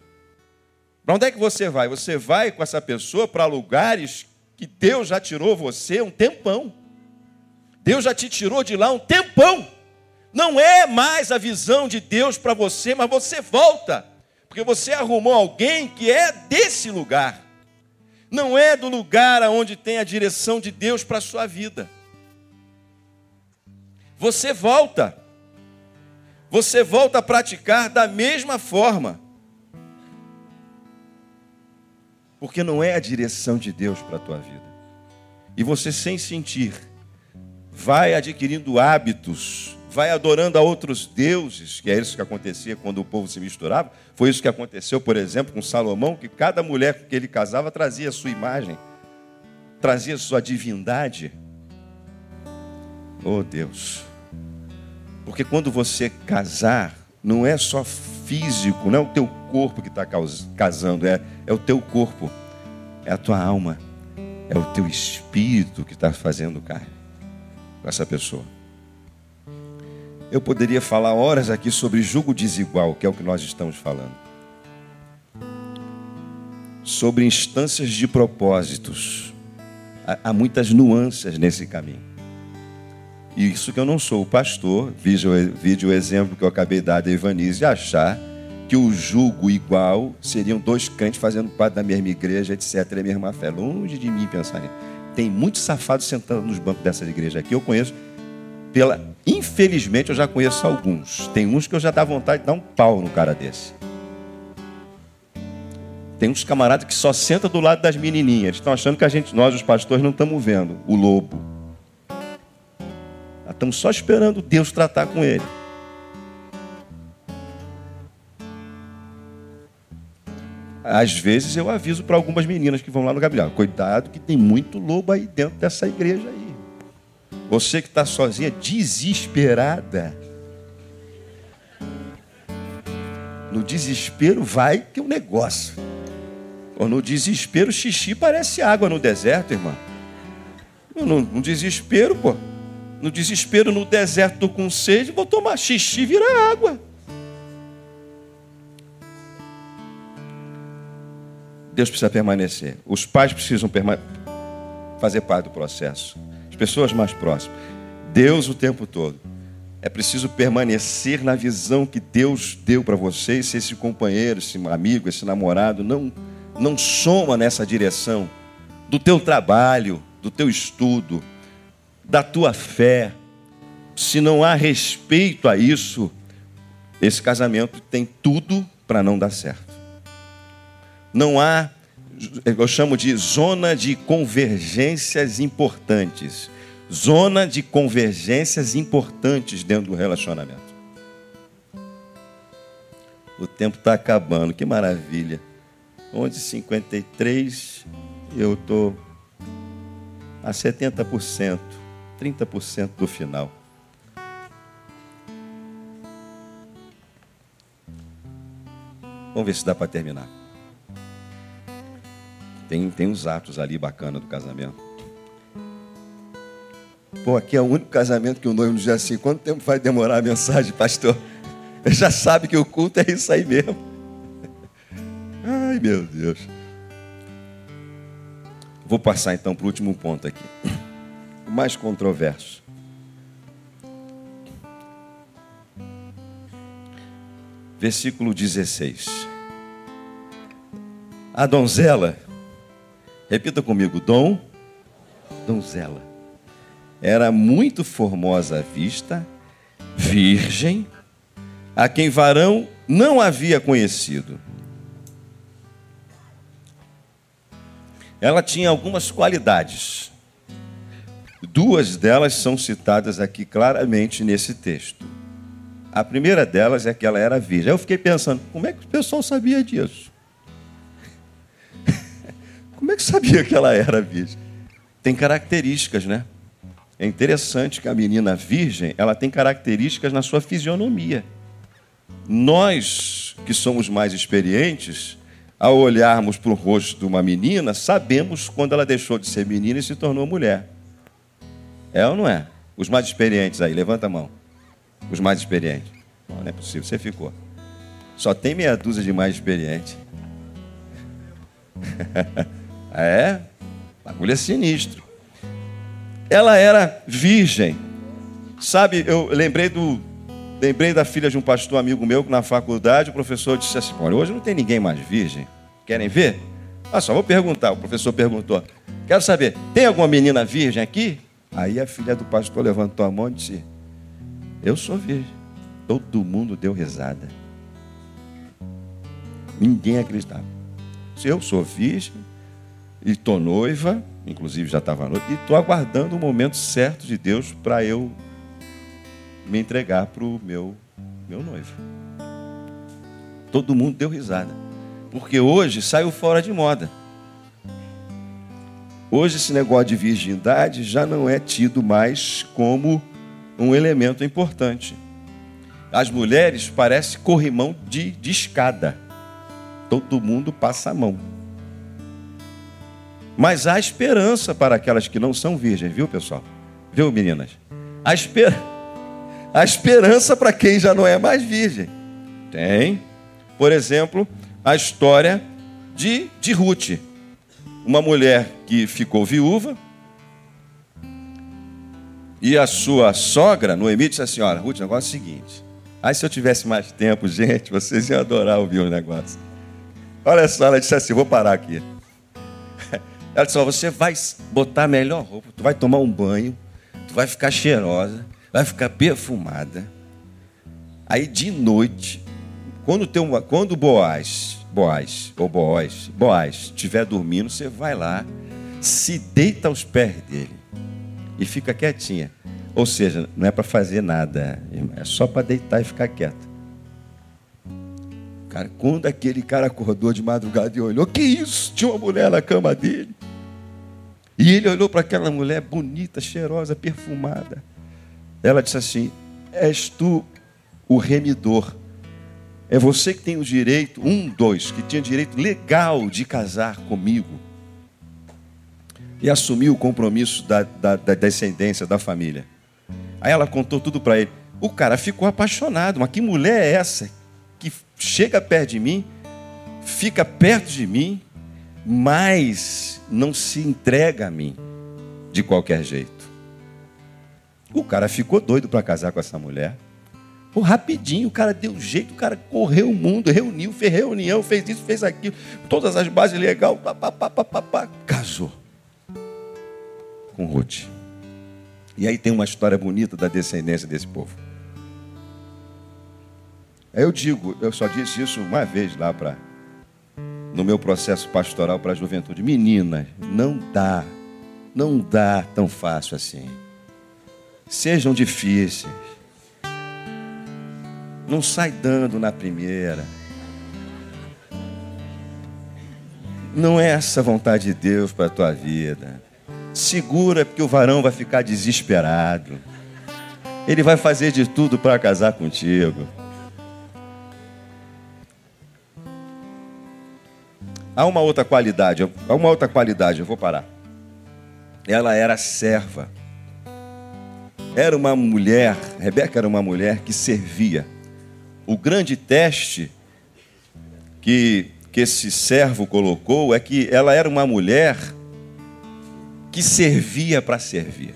Para onde é que você vai? Você vai com essa pessoa para lugares que Deus já tirou você um tempão. Deus já te tirou de lá um tempão. Não é mais a visão de Deus para você, mas você volta, porque você arrumou alguém que é desse lugar. Não é do lugar aonde tem a direção de Deus para a sua vida. Você volta. você volta a praticar da mesma forma. Porque não é a direção de Deus para a tua vida. E você, sem sentir, vai adquirindo hábitos, vai adorando a outros deuses, que é isso que acontecia quando o povo se misturava. Foi isso que aconteceu, por exemplo, com Salomão, que cada mulher que ele casava trazia a sua imagem, trazia a sua divindade. Oh Deus. Porque quando você casar, não é só físico, não é o teu corpo que está casando, é, é o teu corpo, é a tua alma, é o teu espírito que está fazendo carne com essa pessoa. Eu poderia falar horas aqui sobre julgo desigual, que é o que nós estamos falando. Sobre instâncias de propósitos. Há muitas nuances nesse caminho. Isso que eu não sou o pastor, vide o exemplo que eu acabei de dar de Ivanise, achar que o julgo igual seriam dois crentes fazendo parte da mesma igreja, etc., a mesma fé. Longe de mim pensar nisso. Tem muitos safados sentando nos bancos dessas igrejas aqui. Eu conheço, pela, infelizmente, eu já conheço alguns. Tem uns que eu já dá vontade de dar um pau no cara desse. Tem uns camaradas que só senta do lado das menininhas. Estão achando que a gente, nós, os pastores, não estamos vendo o lobo. Estamos só esperando Deus tratar com ele. Às vezes eu aviso para algumas meninas que vão lá no gabinete: cuidado, que tem muito lobo aí dentro dessa igreja aí. Você que está sozinha, desesperada. No desespero vai que o negócio. Ou no desespero, xixi parece água no deserto, irmão. No, no desespero, pô. No desespero, no deserto, com sede, vou tomar xixi e virar água. Deus precisa permanecer. Os pais precisam fazer parte do processo. As pessoas mais próximas. Deus o tempo todo. É preciso permanecer na visão que Deus deu para vocês. Se esse companheiro, esse amigo, esse namorado não, não soma nessa direção do teu trabalho, do teu estudo, da tua fé, se não há respeito a isso, esse casamento tem tudo para não dar certo. Não há, eu chamo de zona de convergências importantes. Zona de convergências importantes dentro do relacionamento. O tempo está acabando, que maravilha. 11h53, eu estou a 70%. 30% do final. Vamos ver se dá para terminar. Tem, tem uns atos ali bacana do casamento. Pô, aqui é o único casamento que o noivo diz assim: quanto tempo vai demorar a mensagem, pastor? [laughs] Já sabe que o culto é isso aí mesmo. Ai, meu Deus. Vou passar então para o último ponto aqui mais controverso. Versículo 16. A donzela, repita comigo, dom, donzela, era muito formosa à vista, virgem, a quem varão não havia conhecido. Ela tinha algumas qualidades. Duas delas são citadas aqui claramente nesse texto. A primeira delas é que ela era virgem. Eu fiquei pensando, como é que o pessoal sabia disso? [laughs] como é que sabia que ela era virgem? Tem características, né? É interessante que a menina virgem, ela tem características na sua fisionomia. Nós, que somos mais experientes, ao olharmos para o rosto de uma menina, sabemos quando ela deixou de ser menina e se tornou mulher. É ou não é? Os mais experientes aí, levanta a mão. Os mais experientes. Não, é possível, você ficou. Só tem meia dúzia de mais experientes. [laughs] é? Bagulho é sinistro. Ela era virgem. Sabe, eu lembrei do. Lembrei da filha de um pastor amigo meu que na faculdade o professor disse assim: Olha, hoje não tem ninguém mais virgem. Querem ver? Ah, só vou perguntar. O professor perguntou: Quero saber, tem alguma menina virgem aqui? Aí a filha do pastor levantou a mão e disse: Eu sou virgem. Todo mundo deu risada. Ninguém acreditava. Se eu sou virgem e estou noiva, inclusive já estava noiva, e estou aguardando o momento certo de Deus para eu me entregar para o meu, meu noivo. Todo mundo deu risada. Porque hoje saiu fora de moda. Hoje esse negócio de virgindade já não é tido mais como um elemento importante. As mulheres parecem corrimão de, de escada. Todo mundo passa a mão. Mas há esperança para aquelas que não são virgens, viu, pessoal? Viu, meninas? Há, esper... há esperança para quem já não é mais virgem. Tem. Por exemplo, a história de, de Ruth. Uma mulher que ficou viúva. E a sua sogra, Noemi, disse assim: Olha, Ruth, o negócio é o seguinte. Aí, se eu tivesse mais tempo, [laughs] gente, vocês iam adorar ouvir o negócio. Olha só, ela disse assim: Vou parar aqui. [laughs] Ela disse: Você vai botar a melhor roupa, tu vai tomar um banho, tu vai ficar cheirosa, vai ficar perfumada. Aí, de noite, quando, tem uma, quando Boaz, Boaz, ou Boaz, Boaz estiver dormindo, você vai lá, se deita aos pés dele e fica quietinha. Ou seja, não é para fazer nada, é só para deitar e ficar quieto. Cara, quando aquele cara acordou de madrugada e olhou, que isso? Tinha uma mulher na cama dele. E ele olhou para aquela mulher bonita, cheirosa, perfumada. Ela disse assim: És tu o remidor. É você que tem o direito, um, dois, que tinha direito legal de casar comigo. E assumiu o compromisso da, da, da descendência, da família. Aí ela contou tudo para ele. O cara ficou apaixonado. Mas que mulher é essa que chega perto de mim, fica perto de mim, mas não se entrega a mim de qualquer jeito. O cara ficou doido para casar com essa mulher. Pô, rapidinho, o cara deu jeito, o cara correu o mundo, reuniu, fez reunião, fez isso, fez aquilo, todas as bases legais, pá, pá, pá, pá, pá, pá, casou com Ruth. E aí tem uma história bonita da descendência desse povo. Eu digo, eu só disse isso uma vez lá para no meu processo pastoral para a juventude. Meninas, não dá, não dá tão fácil assim. Sejam difíceis. Não sai dando na primeira. Não é essa a vontade de Deus para a tua vida. Segura, porque o varão vai ficar desesperado. Ele vai fazer de tudo para casar contigo. Há uma outra qualidade, há uma outra qualidade, eu vou parar. Ela era serva. Era uma mulher, Rebeca era uma mulher que servia. O grande teste que, que esse servo colocou é que ela era uma mulher que servia para servir.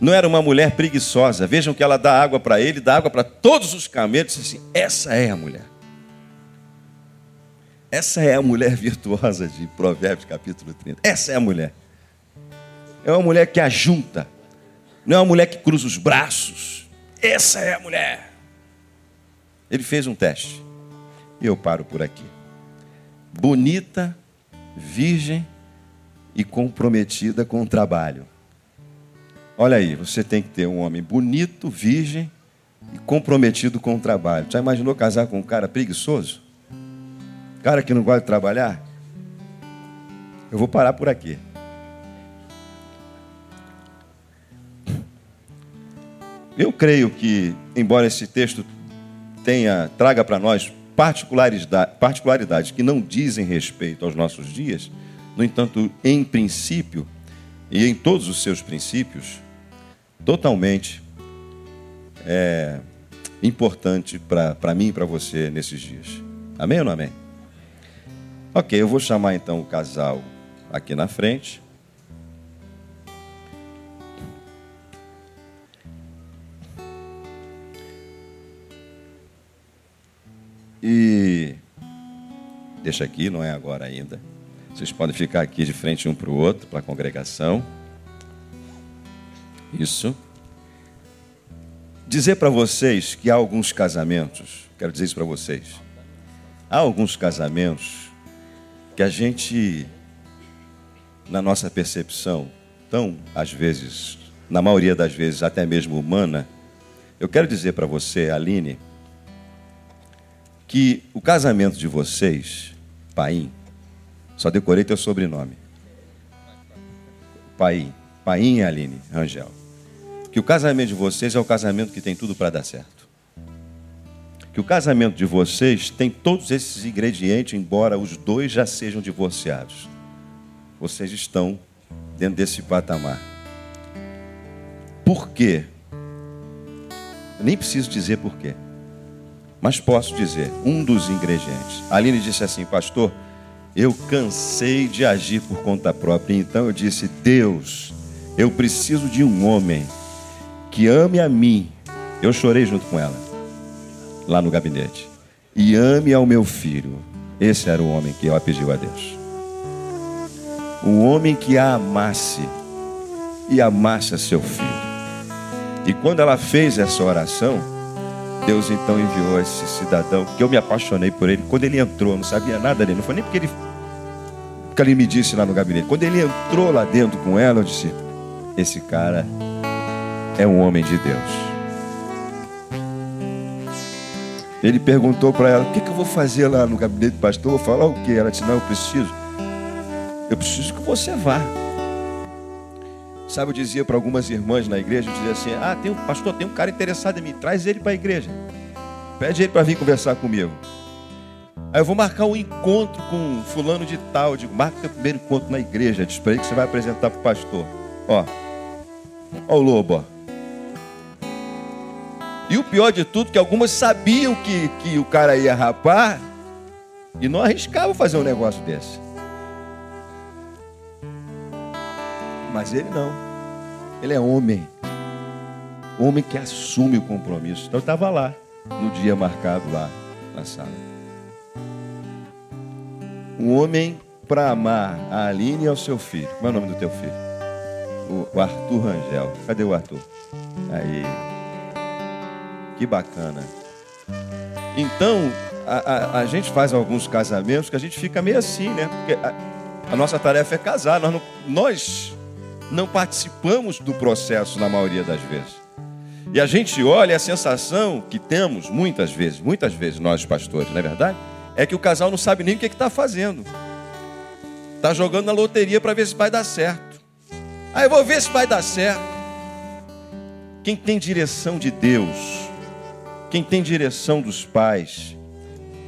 Não era uma mulher preguiçosa. Vejam que ela dá água para ele, dá água para todos os camelos. Assim, essa é a mulher. Essa é a mulher virtuosa de Provérbios capítulo 30. Essa é a mulher. É uma mulher que ajunta. Não é uma mulher que cruza os braços. Essa é a mulher. Ele fez um teste. E eu paro por aqui. Bonita, virgem e comprometida com o trabalho. Olha aí, você tem que ter um homem bonito, virgem e comprometido com o trabalho. Já imaginou casar com um cara preguiçoso? Cara que não gosta de trabalhar? Eu vou parar por aqui. Eu creio que, embora esse texto tenha traga para nós particularidades, particularidades que não dizem respeito aos nossos dias, no entanto, em princípio e em todos os seus princípios, totalmente é, importante para mim e para você nesses dias. Amém ou não amém? Ok, eu vou chamar então o casal aqui na frente. E deixa aqui, não é agora ainda. Vocês podem ficar aqui de frente um para o outro, para a congregação. Isso. dizer para vocês que há alguns casamentos, quero dizer isso para vocês, há alguns casamentos que a gente, na nossa percepção, tão às vezes, na maioria das vezes até mesmo humana, eu quero dizer para você, Aline, que o casamento de vocês, Paim, só decorei teu sobrenome. Paim, Paim e Aline Rangel. Que o casamento de vocês é o casamento que tem tudo para dar certo. Que o casamento de vocês tem todos esses ingredientes, embora os dois já sejam divorciados. Vocês estão dentro desse patamar. Por quê? Nem preciso dizer por quê. Mas posso dizer, um dos ingredientes. A Aline disse assim, pastor, eu cansei de agir por conta própria. Então eu disse, Deus, eu preciso de um homem que ame a mim. Eu chorei junto com ela, lá no gabinete. E ame ao meu filho. Esse era o homem que ela pediu a Deus. Um homem que a amasse e amasse a seu filho. E quando ela fez essa oração, Deus então enviou esse cidadão, que eu me apaixonei por ele. Quando ele entrou, eu não sabia nada dele, não foi nem porque ele, porque ele me disse lá no gabinete. Quando ele entrou lá dentro com ela, eu disse: Esse cara é um homem de Deus. Ele perguntou para ela: O que, que eu vou fazer lá no gabinete do pastor? Vou falar o quê? Ela disse: Não, eu preciso. Eu preciso que você vá. Sabe, eu dizia para algumas irmãs na igreja, eu dizia assim: Ah, tem um pastor, tem um cara interessado em mim, traz ele para a igreja. Pede ele para vir conversar comigo. Aí eu vou marcar um encontro com fulano de tal. Eu digo, marca primeiro encontro na igreja. Diz para ele que você vai apresentar para o pastor. Ó, ó o lobo, ó. E o pior de tudo, que algumas sabiam que, que o cara ia rapar e não arriscavam fazer um negócio desse. Mas ele não. Ele é homem. Homem que assume o compromisso. Então eu estava lá, no dia marcado lá na sala. Um homem para amar a Aline e ao seu filho. Como é o nome do teu filho? O, o Arthur Rangel. Cadê o Arthur? Aí. Que bacana. Então, a, a, a, gente faz alguns casamentos que a gente fica meio assim, né? Porque a, a nossa tarefa é casar. Nós, não, nós não participamos do processo na maioria das vezes. E a gente olha a sensação que temos muitas vezes, muitas vezes nós pastores, não é verdade? É que o casal não sabe nem o que está fazendo. Está jogando na loteria para ver se vai dar certo. Ah, eu vou ver se vai dar certo. Quem tem direção de Deus, quem tem direção dos pais,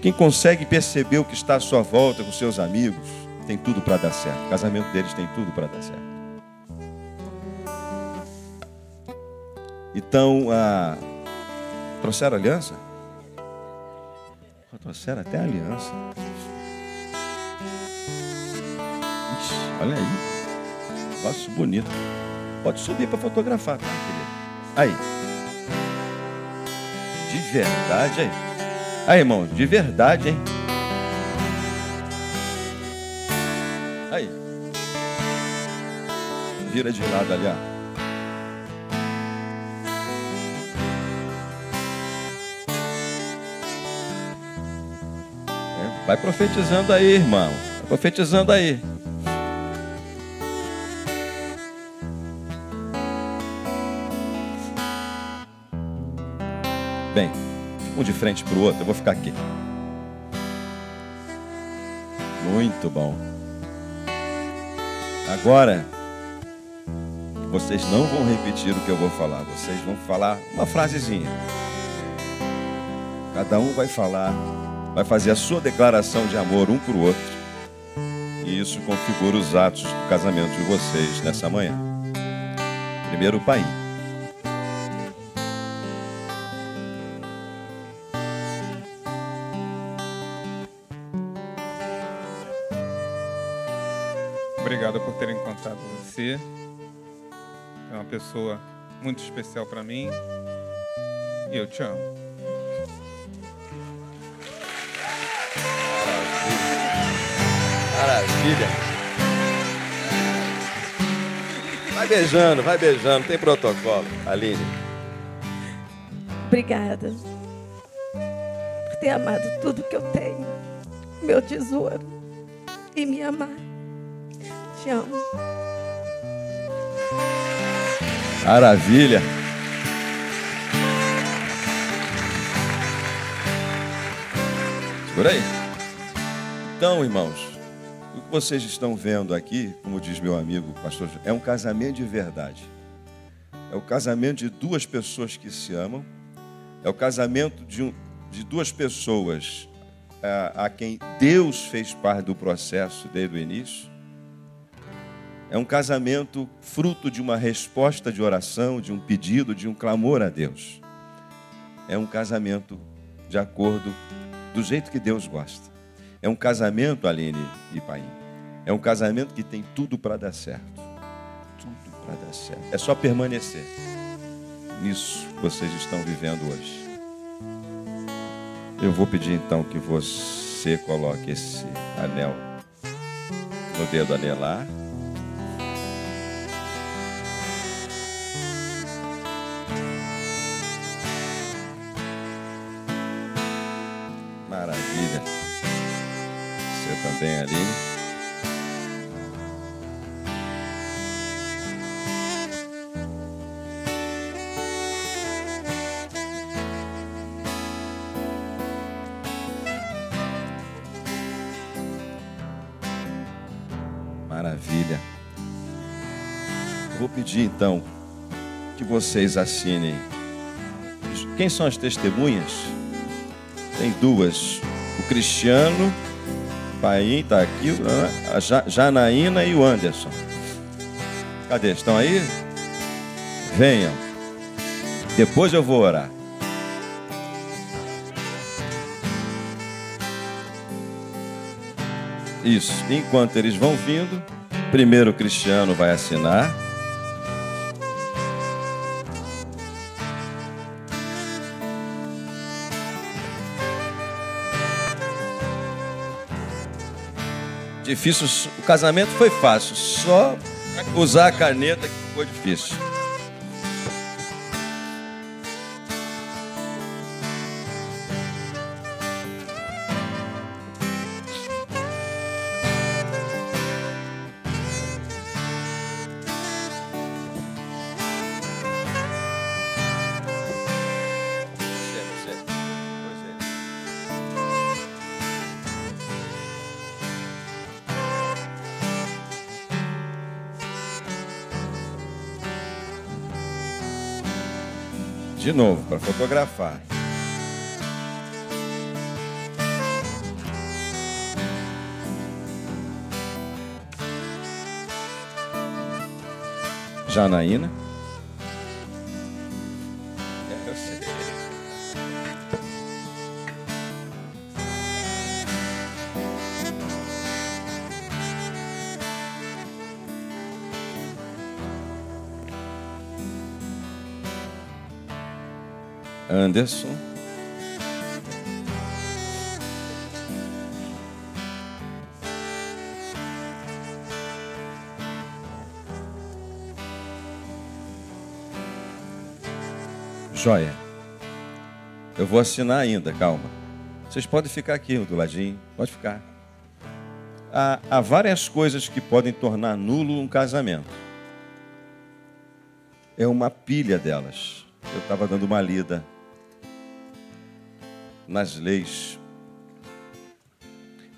quem consegue perceber o que está à sua volta com seus amigos, tem tudo para dar certo. O casamento deles tem tudo para dar certo. Então, a... trouxeram aliança? Trouxeram até aliança. Ixi, olha aí. Negócio bonito. Pode subir para fotografar, tá, querido? Aí. De verdade, aí. Aí, irmão, de verdade, hein? Aí. Vira de lado ali, ó. Vai profetizando aí, irmão. Vai profetizando aí. Bem, um de frente para o outro, eu vou ficar aqui. Muito bom. Agora, vocês não vão repetir o que eu vou falar, vocês vão falar uma frasezinha. Cada um vai falar vai fazer a sua declaração de amor um para o outro. E isso configura os atos do casamento de vocês nessa manhã. Primeiro, o pai. Obrigado por ter encontrado você. É uma pessoa muito especial para mim. E eu te amo. Maravilha. Vai beijando, vai beijando, tem protocolo, Aline. Obrigada por ter amado tudo que eu tenho, meu tesouro, e me amar. Te amo. Maravilha. Segura aí. Então, irmãos, vocês estão vendo aqui, como diz meu amigo pastor, é um casamento de verdade. É o casamento de duas pessoas que se amam. É o casamento de, um, de duas pessoas a, a quem Deus fez parte do processo desde o início. É um casamento fruto de uma resposta de oração, de um pedido, de um clamor a Deus. É um casamento de acordo do jeito que Deus gosta. É um casamento, Aline e Pai. É um casamento que tem tudo para dar certo para dar certo. É só permanecer nisso vocês estão vivendo hoje. Eu vou pedir então que você coloque esse anel no dedo anelar. Maravilha. Você também ali. Pedir então que vocês assinem. Quem são as testemunhas? Tem duas. O Cristiano, o Pai está aqui, a Janaína e o Anderson. Cadê? Estão aí? Venham. Depois eu vou orar. Isso. Enquanto eles vão vindo, primeiro o Cristiano vai assinar. Difícil, o casamento foi fácil, só usar a caneta que foi difícil. Novo, para fotografar. Janaína. Anderson. Joia. Eu vou assinar ainda, calma. Vocês podem ficar aqui do ladinho, pode ficar. Há, há várias coisas que podem tornar nulo um casamento. É uma pilha delas. Eu estava dando uma lida nas leis.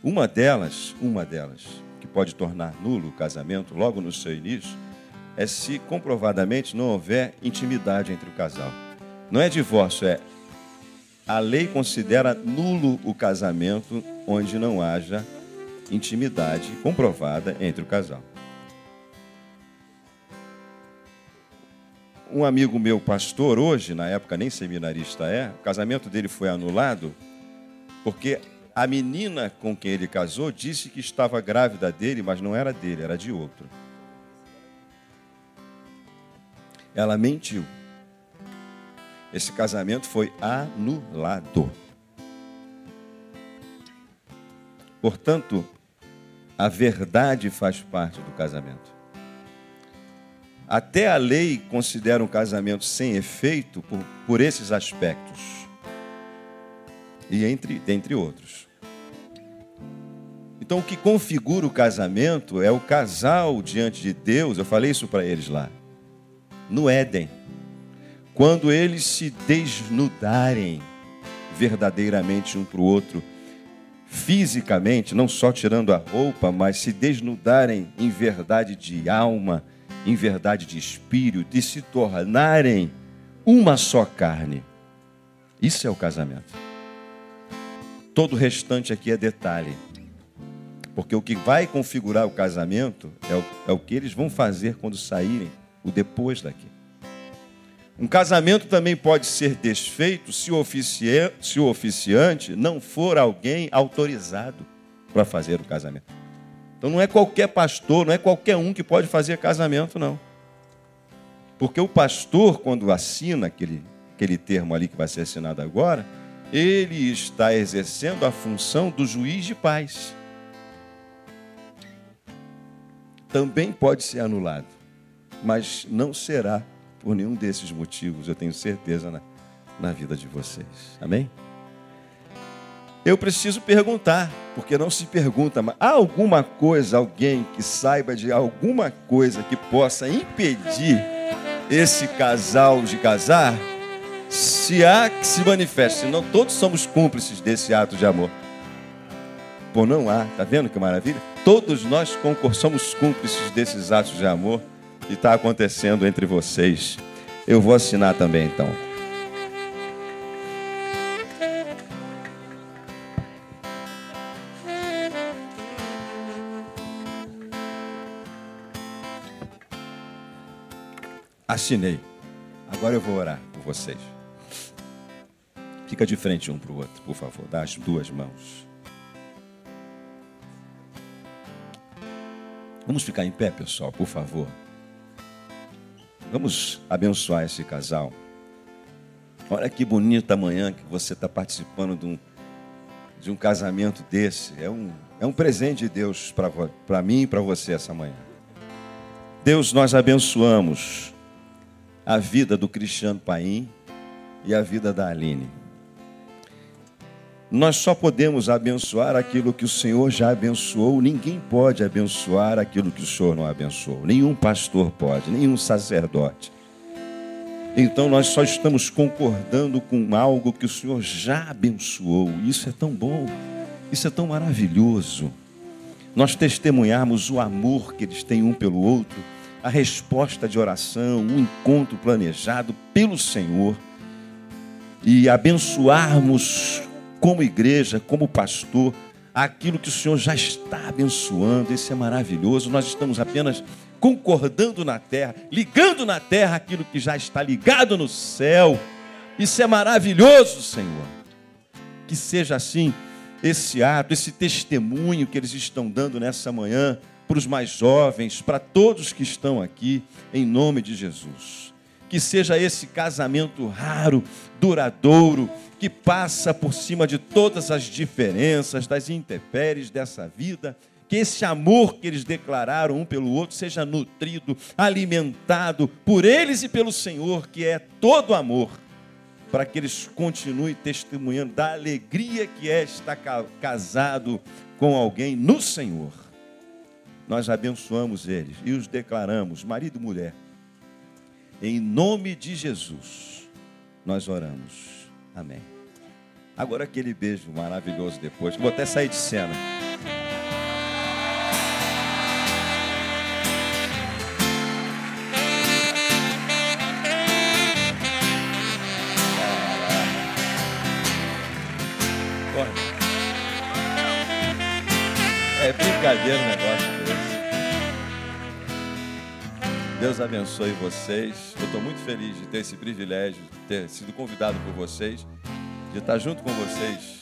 Uma delas, uma delas, que pode tornar nulo o casamento logo no seu início, é se comprovadamente não houver intimidade entre o casal. Não é divórcio, é a lei considera nulo o casamento onde não haja intimidade comprovada entre o casal. Um amigo meu, pastor, hoje, na época nem seminarista é, o casamento dele foi anulado porque a menina com quem ele casou disse que estava grávida dele, mas não era dele, era de outro. Ela mentiu. Esse casamento foi anulado. Portanto, a verdade faz parte do casamento. Até a lei considera um casamento sem efeito por, por esses aspectos. E entre, entre outros. Então, o que configura o casamento é o casal diante de Deus. Eu falei isso para eles lá. No Éden. Quando eles se desnudarem verdadeiramente um para o outro, fisicamente, não só tirando a roupa, mas se desnudarem em verdade de alma, em verdade de espírito, e se tornarem uma só carne. Isso é o casamento. Todo o restante aqui é detalhe. Porque o que vai configurar o casamento é o, é o que eles vão fazer quando saírem, o depois daqui. Um casamento também pode ser desfeito se o, se o oficiante não for alguém autorizado para fazer o casamento. Então não é qualquer pastor, não é qualquer um que pode fazer casamento, não. Porque o pastor, quando assina aquele, aquele termo ali que vai ser assinado agora, ele está exercendo a função do juiz de paz. Também pode ser anulado, mas não será por nenhum desses motivos, eu tenho certeza, na, na vida de vocês. Amém? Eu preciso perguntar, porque não se pergunta, mas há alguma coisa, alguém que saiba de alguma coisa que possa impedir esse casal de casar? Se há que se manifeste, senão todos somos cúmplices desse ato de amor. Pô, não há, tá vendo que maravilha? Todos nós somos cúmplices desses atos de amor e está acontecendo entre vocês. Eu vou assinar também então. Assinei. Agora eu vou orar por vocês. Fica de frente um para o outro, por favor. Dá as duas mãos. Vamos ficar em pé, pessoal, por favor. Vamos abençoar esse casal. Olha que bonita manhã que você está participando de um, de um casamento desse. É um, é um presente de Deus para mim e para você essa manhã. Deus, nós abençoamos a vida do Cristiano Paim e a vida da Aline. Nós só podemos abençoar aquilo que o Senhor já abençoou. Ninguém pode abençoar aquilo que o Senhor não abençoou. Nenhum pastor pode, nenhum sacerdote. Então nós só estamos concordando com algo que o Senhor já abençoou. Isso é tão bom, isso é tão maravilhoso. Nós testemunharmos o amor que eles têm um pelo outro, a resposta de oração, um encontro planejado pelo Senhor e abençoarmos como igreja, como pastor, aquilo que o Senhor já está abençoando. Isso é maravilhoso. Nós estamos apenas concordando na terra, ligando na terra aquilo que já está ligado no céu. Isso é maravilhoso, Senhor. Que seja assim esse ato, esse testemunho que eles estão dando nessa manhã para os mais jovens, para todos que estão aqui, em nome de Jesus. Que seja esse casamento raro, duradouro, que passa por cima de todas as diferenças, das intempéries dessa vida. Que esse amor que eles declararam um pelo outro seja nutrido, alimentado por eles e pelo Senhor, que é todo amor, para que eles continuem testemunhando da alegria que é estar casado com alguém no Senhor. Nós abençoamos eles e os declaramos, marido e mulher, em nome de Jesus, nós oramos. Amém. Agora aquele beijo maravilhoso depois. Vou até sair de cena. É brincadeira o Deus abençoe vocês. Eu estou muito feliz de ter esse privilégio, de ter sido convidado por vocês, de estar junto com vocês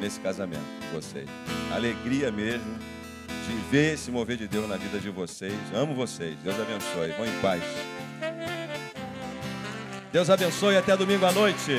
nesse casamento vocês. Alegria mesmo de ver esse mover de Deus na vida de vocês. Amo vocês. Deus abençoe. Vão em paz. Deus abençoe até domingo à noite.